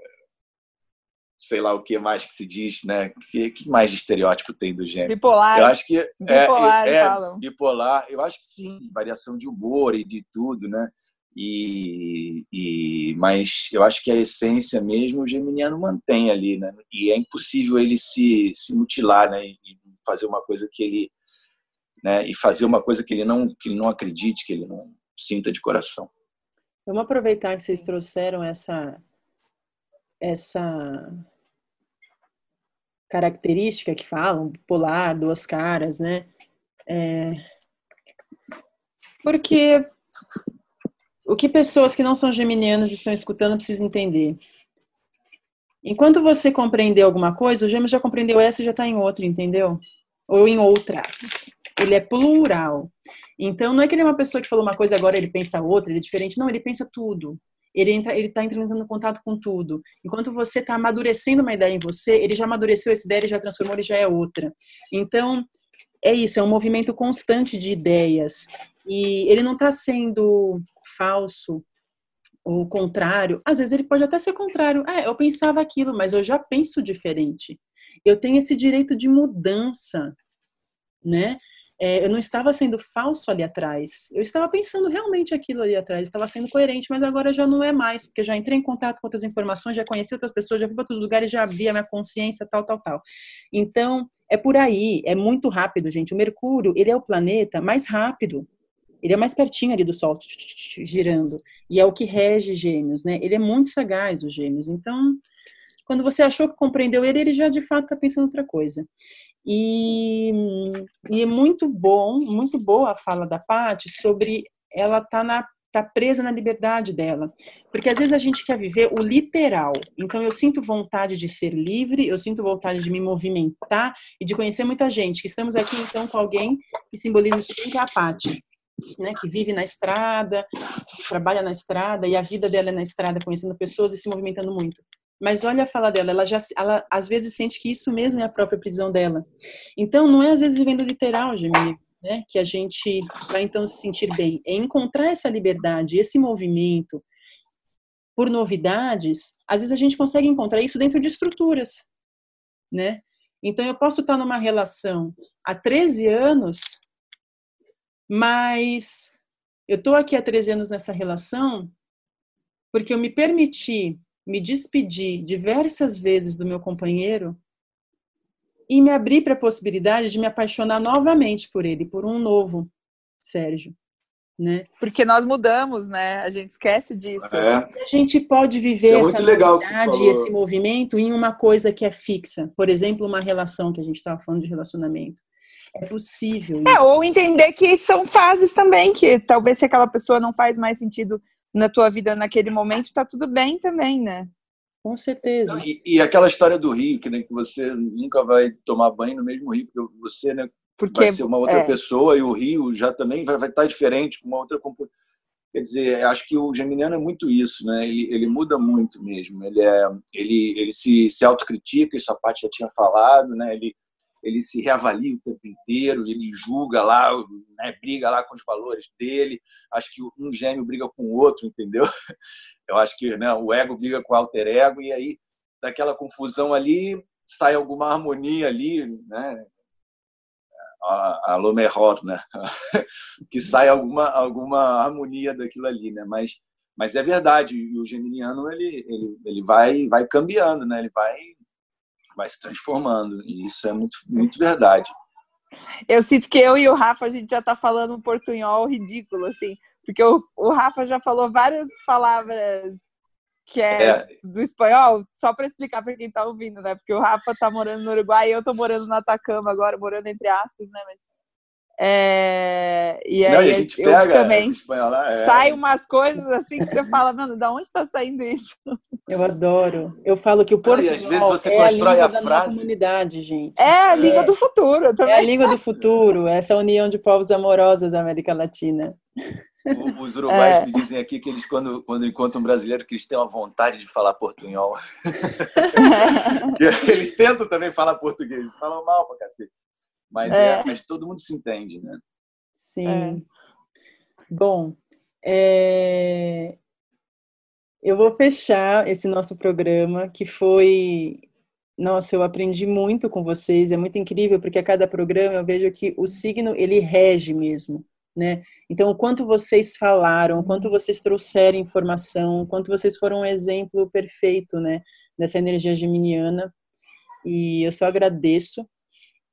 sei lá o que mais que se diz, né? Que, que mais de estereótipo tem do gêmeo? Bipolar. Eu acho que bipolar, é, é, bipolar. Eu acho que sim, variação de humor e de tudo, né? E, e, mas eu acho que a essência mesmo o geminiano mantém ali, né? E é impossível ele se, se mutilar, né? E fazer uma coisa que ele, né? E fazer uma coisa que ele não que ele não acredite, que ele não sinta de coração. Vamos aproveitar que vocês trouxeram essa essa característica que falam, polar, duas caras, né? É... Porque o que pessoas que não são geminianas estão escutando precisam entender. Enquanto você compreender alguma coisa, o gêmeo já compreendeu essa e já está em outra, entendeu? Ou em outras. Ele é plural. Então, não é que ele é uma pessoa que falou uma coisa agora ele pensa outra, ele é diferente. Não, ele pensa tudo. Ele entra, ele está entrando em contato com tudo. Enquanto você está amadurecendo uma ideia em você, ele já amadureceu essa ideia, ele já transformou, ele já é outra. Então, é isso, é um movimento constante de ideias. E ele não está sendo falso ou contrário. Às vezes ele pode até ser contrário. É, eu pensava aquilo, mas eu já penso diferente. Eu tenho esse direito de mudança, né? É, eu não estava sendo falso ali atrás. Eu estava pensando realmente aquilo ali atrás, estava sendo coerente, mas agora já não é mais, porque já entrei em contato com outras informações, já conheci outras pessoas, já fui para outros lugares, já abri a minha consciência, tal, tal, tal. Então, é por aí, é muito rápido, gente. O Mercúrio, ele é o planeta mais rápido. Ele é mais pertinho ali do Sol, girando. E é o que rege Gêmeos, né? Ele é muito sagaz, os Gêmeos. Então, quando você achou que compreendeu ele, ele já de fato está pensando outra coisa. E, e, é muito bom, muito boa a fala da Paty sobre ela tá na tá presa na liberdade dela. Porque às vezes a gente quer viver o literal. Então eu sinto vontade de ser livre, eu sinto vontade de me movimentar e de conhecer muita gente. Que estamos aqui então com alguém que simboliza isso que é a Paty. Né, que vive na estrada, trabalha na estrada e a vida dela é na estrada, conhecendo pessoas e se movimentando muito. Mas olha a fala dela, ela já, ela às vezes sente que isso mesmo é a própria prisão dela. Então não é às vezes vivendo literal, Gemini, né, que a gente vai então se sentir bem. É encontrar essa liberdade, esse movimento. por novidades, às vezes a gente consegue encontrar isso dentro de estruturas, né? Então eu posso estar numa relação há 13 anos, mas eu estou aqui há 13 anos nessa relação porque eu me permiti me despedir diversas vezes do meu companheiro e me abrir para a possibilidade de me apaixonar novamente por ele, por um novo Sérgio. Né? Porque nós mudamos, né? A gente esquece disso. É. A gente pode viver é essa novidade e esse movimento em uma coisa que é fixa. Por exemplo, uma relação que a gente estava falando de relacionamento. É possível. É, ou entender que são fases também, que talvez se aquela pessoa não faz mais sentido na tua vida naquele momento, tá tudo bem também, né? Com certeza. E, e, aquela história do rio, que, né, que você nunca vai tomar banho no mesmo rio, porque você né, porque, vai ser uma outra é. pessoa e o rio já também vai, vai estar diferente, com uma outra Quer dizer, acho que o geminiano é muito isso, né? Ele, ele muda muito mesmo. Ele, é, ele, ele se, se autocritica, isso a Paty já tinha falado, né? Ele, ele se reavalia o tempo inteiro, ele julga lá, né, briga lá com os valores dele. Acho que um gêmeo briga com o outro, entendeu? [laughs] Eu acho que né, o ego briga com o alter ego, e aí, daquela confusão ali, sai alguma harmonia ali, né? A, a né? [laughs] que sai alguma, alguma harmonia daquilo ali, né? Mas, mas é verdade, o geminiano ele, ele, ele vai, vai cambiando, né? Ele vai vai se transformando. E isso é muito, muito verdade. Eu sinto que eu e o Rafa, a gente já está falando um portunhol ridículo, assim. Porque o, o Rafa já falou várias palavras que é, é. do espanhol, só para explicar para quem está ouvindo, né? Porque o Rafa está morando no Uruguai e eu estou morando no Atacama agora, morando entre aspas, né? Mas é, e aí Não, e a gente pega também é. sai umas coisas assim que você fala, mano, da onde está saindo isso? Eu adoro. Eu falo que o português às vezes você é constrói a, língua a frase. da comunidade, gente. É a língua é. do futuro também. É a língua do futuro, essa união de povos amorosos da América Latina. Os [laughs] uruguaios é. me dizem aqui que eles, quando, quando encontram um brasileiro, que eles têm uma vontade de falar portunhol. [laughs] [laughs] eles tentam também falar português, falam mal pra cacete. Mas, é. é. mas todo mundo se entende, né? Sim. É. Bom, é... eu vou fechar esse nosso programa, que foi. Nossa, eu aprendi muito com vocês, é muito incrível, porque a cada programa eu vejo que o signo, ele rege mesmo. Né? Então, o quanto vocês falaram, o quanto vocês trouxeram informação, o quanto vocês foram um exemplo perfeito, né, dessa energia geminiana. E eu só agradeço.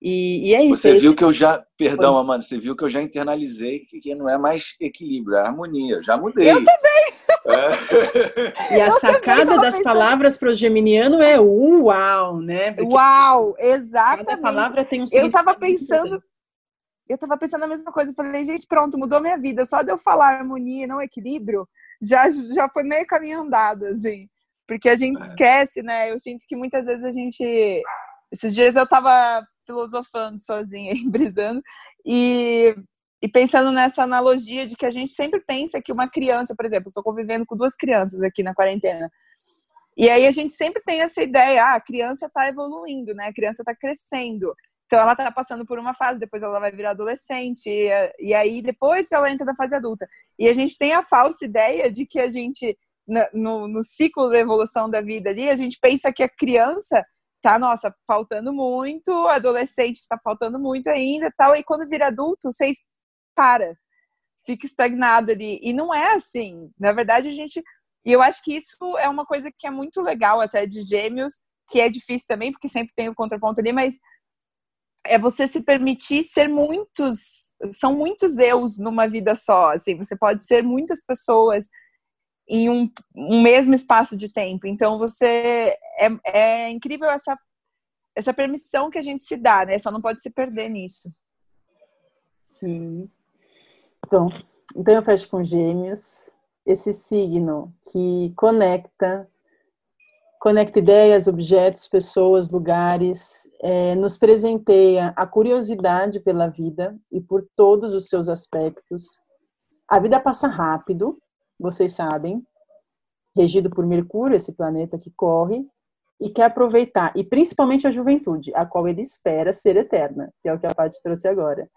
E, e é isso. Você é viu que eu já, perdão, Foi. Amanda, você viu que eu já internalizei que, que não é mais equilíbrio, é harmonia. Já mudei. Eu também. É. [laughs] E a eu sacada das palavras para o geminiano é uau, né? Porque uau, exatamente. Cada palavra tem um Eu estava pensando, eu estava pensando a mesma coisa. Eu falei, gente, pronto, mudou minha vida. Só de eu falar harmonia, não equilíbrio, já, já foi meio caminho andado, assim. Porque a gente é. esquece, né? Eu sinto que muitas vezes a gente. Esses dias eu estava filosofando sozinha, [laughs] brisando, e, e pensando nessa analogia de que a gente sempre pensa que uma criança, por exemplo, estou convivendo com duas crianças aqui na quarentena, e aí a gente sempre tem essa ideia, ah, a criança está evoluindo, né? A criança está crescendo. Então ela está passando por uma fase, depois ela vai virar adolescente, e, e aí depois ela entra na fase adulta. E a gente tem a falsa ideia de que a gente, no, no ciclo da evolução da vida ali, a gente pensa que a criança tá, nossa, faltando muito, adolescente está faltando muito ainda, tal, e quando vira adulto, vocês para, fica estagnado ali. E não é assim. Na verdade, a gente e eu acho que isso é uma coisa que é muito legal até de gêmeos, que é difícil também, porque sempre tem o contraponto ali, mas é você se permitir ser muitos, são muitos eus numa vida só, assim, você pode ser muitas pessoas em um, um mesmo espaço de tempo. Então, você é, é incrível essa, essa permissão que a gente se dá, né? Só não pode se perder nisso. Sim. Então, então eu fecho com gêmeos, esse signo que conecta, conecta ideias, objetos, pessoas, lugares, é, nos presenteia a curiosidade pela vida e por todos os seus aspectos. A vida passa rápido, vocês sabem, regido por Mercúrio, esse planeta que corre, e quer aproveitar, e principalmente a juventude, a qual ele espera ser eterna, que é o que a Paty trouxe agora.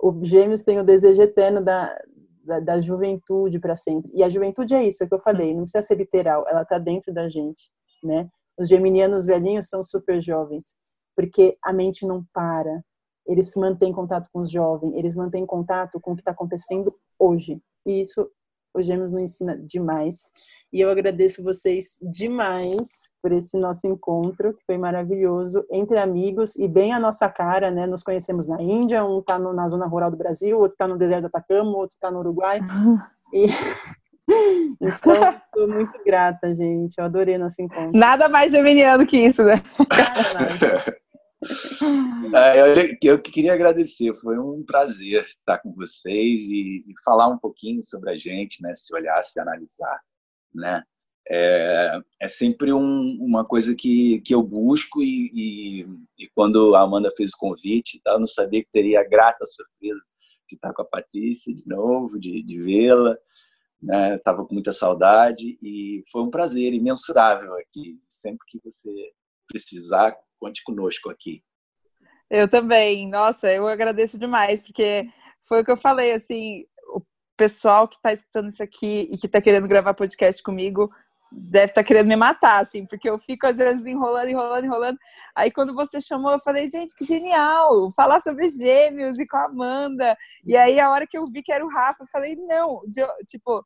O Gêmeos tem o desejo eterno da, da, da juventude para sempre. E a juventude é isso, é o que eu falei, não precisa ser literal, ela está dentro da gente, né? Os geminianos velhinhos são super jovens, porque a mente não para. Eles mantêm contato com os jovens, eles mantêm contato com o que está acontecendo hoje. E isso o Gêmeos nos ensina demais. E eu agradeço vocês demais por esse nosso encontro, que foi maravilhoso, entre amigos e bem a nossa cara, né? Nos conhecemos na Índia, um está na zona rural do Brasil, outro está no deserto do Atacama, outro está no Uruguai. E... [laughs] Então, estou muito grata, gente. Eu adorei nosso encontro. Nada mais geminiano que isso, né? Nada mais. [laughs] É, eu, eu queria agradecer, foi um prazer estar com vocês e, e falar um pouquinho sobre a gente, né? Se olhar, se analisar, né? É, é sempre um, uma coisa que, que eu busco e, e, e, quando a Amanda fez o convite, eu não sabia que teria a grata surpresa de estar com a Patrícia de novo, de, de vê-la, né? Estava com muita saudade e foi um prazer imensurável aqui. Sempre que você precisar, conte conosco aqui. Eu também. Nossa, eu agradeço demais, porque foi o que eu falei, assim, o pessoal que está escutando isso aqui e que está querendo gravar podcast comigo deve estar tá querendo me matar, assim, porque eu fico às vezes enrolando, enrolando, enrolando. Aí quando você chamou, eu falei, gente, que genial! Falar sobre gêmeos e com a Amanda. E aí a hora que eu vi que era o Rafa, eu falei, não, tipo,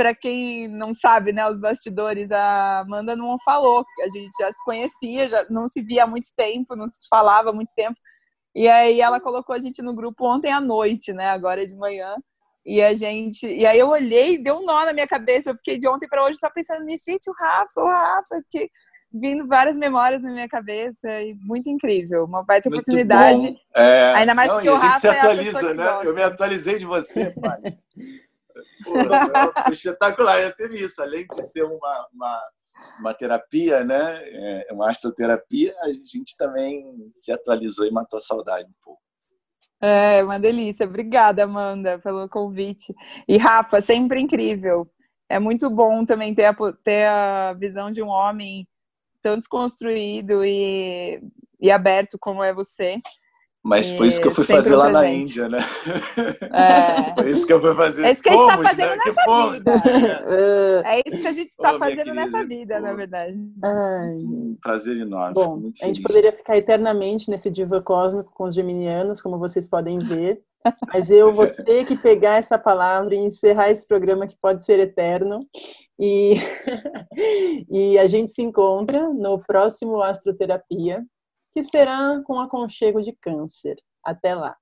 para quem não sabe, né, os bastidores, a Amanda não falou, a gente já se conhecia, já não se via há muito tempo, não se falava há muito tempo. E aí ela colocou a gente no grupo ontem à noite, né, agora é de manhã. E a gente, e aí eu olhei, deu um nó na minha cabeça, eu fiquei de ontem para hoje só pensando nisso, gente, o Rafa, o Rafa, porque vindo várias memórias na minha cabeça e muito incrível, uma baita muito oportunidade. É... Ainda mais Não, porque o Rafa se atualiza, é né? Eu me atualizei de você, [laughs] pai. Pô, [laughs] espetacular. Eu teve isso, além de ser uma, uma, uma terapia, né? É, uma astroterapia, a gente também se atualizou e matou a saudade um pouco. É, uma delícia. Obrigada, Amanda, pelo convite. E Rafa, sempre incrível. É muito bom também ter a, ter a visão de um homem tão desconstruído e, e aberto como é você. Mas foi isso que eu fui fazer lá presente. na Índia, né? É. [laughs] Foi isso que eu fui fazer. É isso que a gente está fazendo né? nessa vida. [laughs] é isso que a gente está fazendo nessa vida, na verdade. Ai. Um prazer enorme. Bom, a gente poderia ficar eternamente nesse diva cósmico com os geminianos, como vocês podem ver. Mas eu vou ter que pegar essa palavra e encerrar esse programa que pode ser eterno. E, [laughs] e a gente se encontra no próximo Astroterapia, que será com aconchego de câncer. Até lá!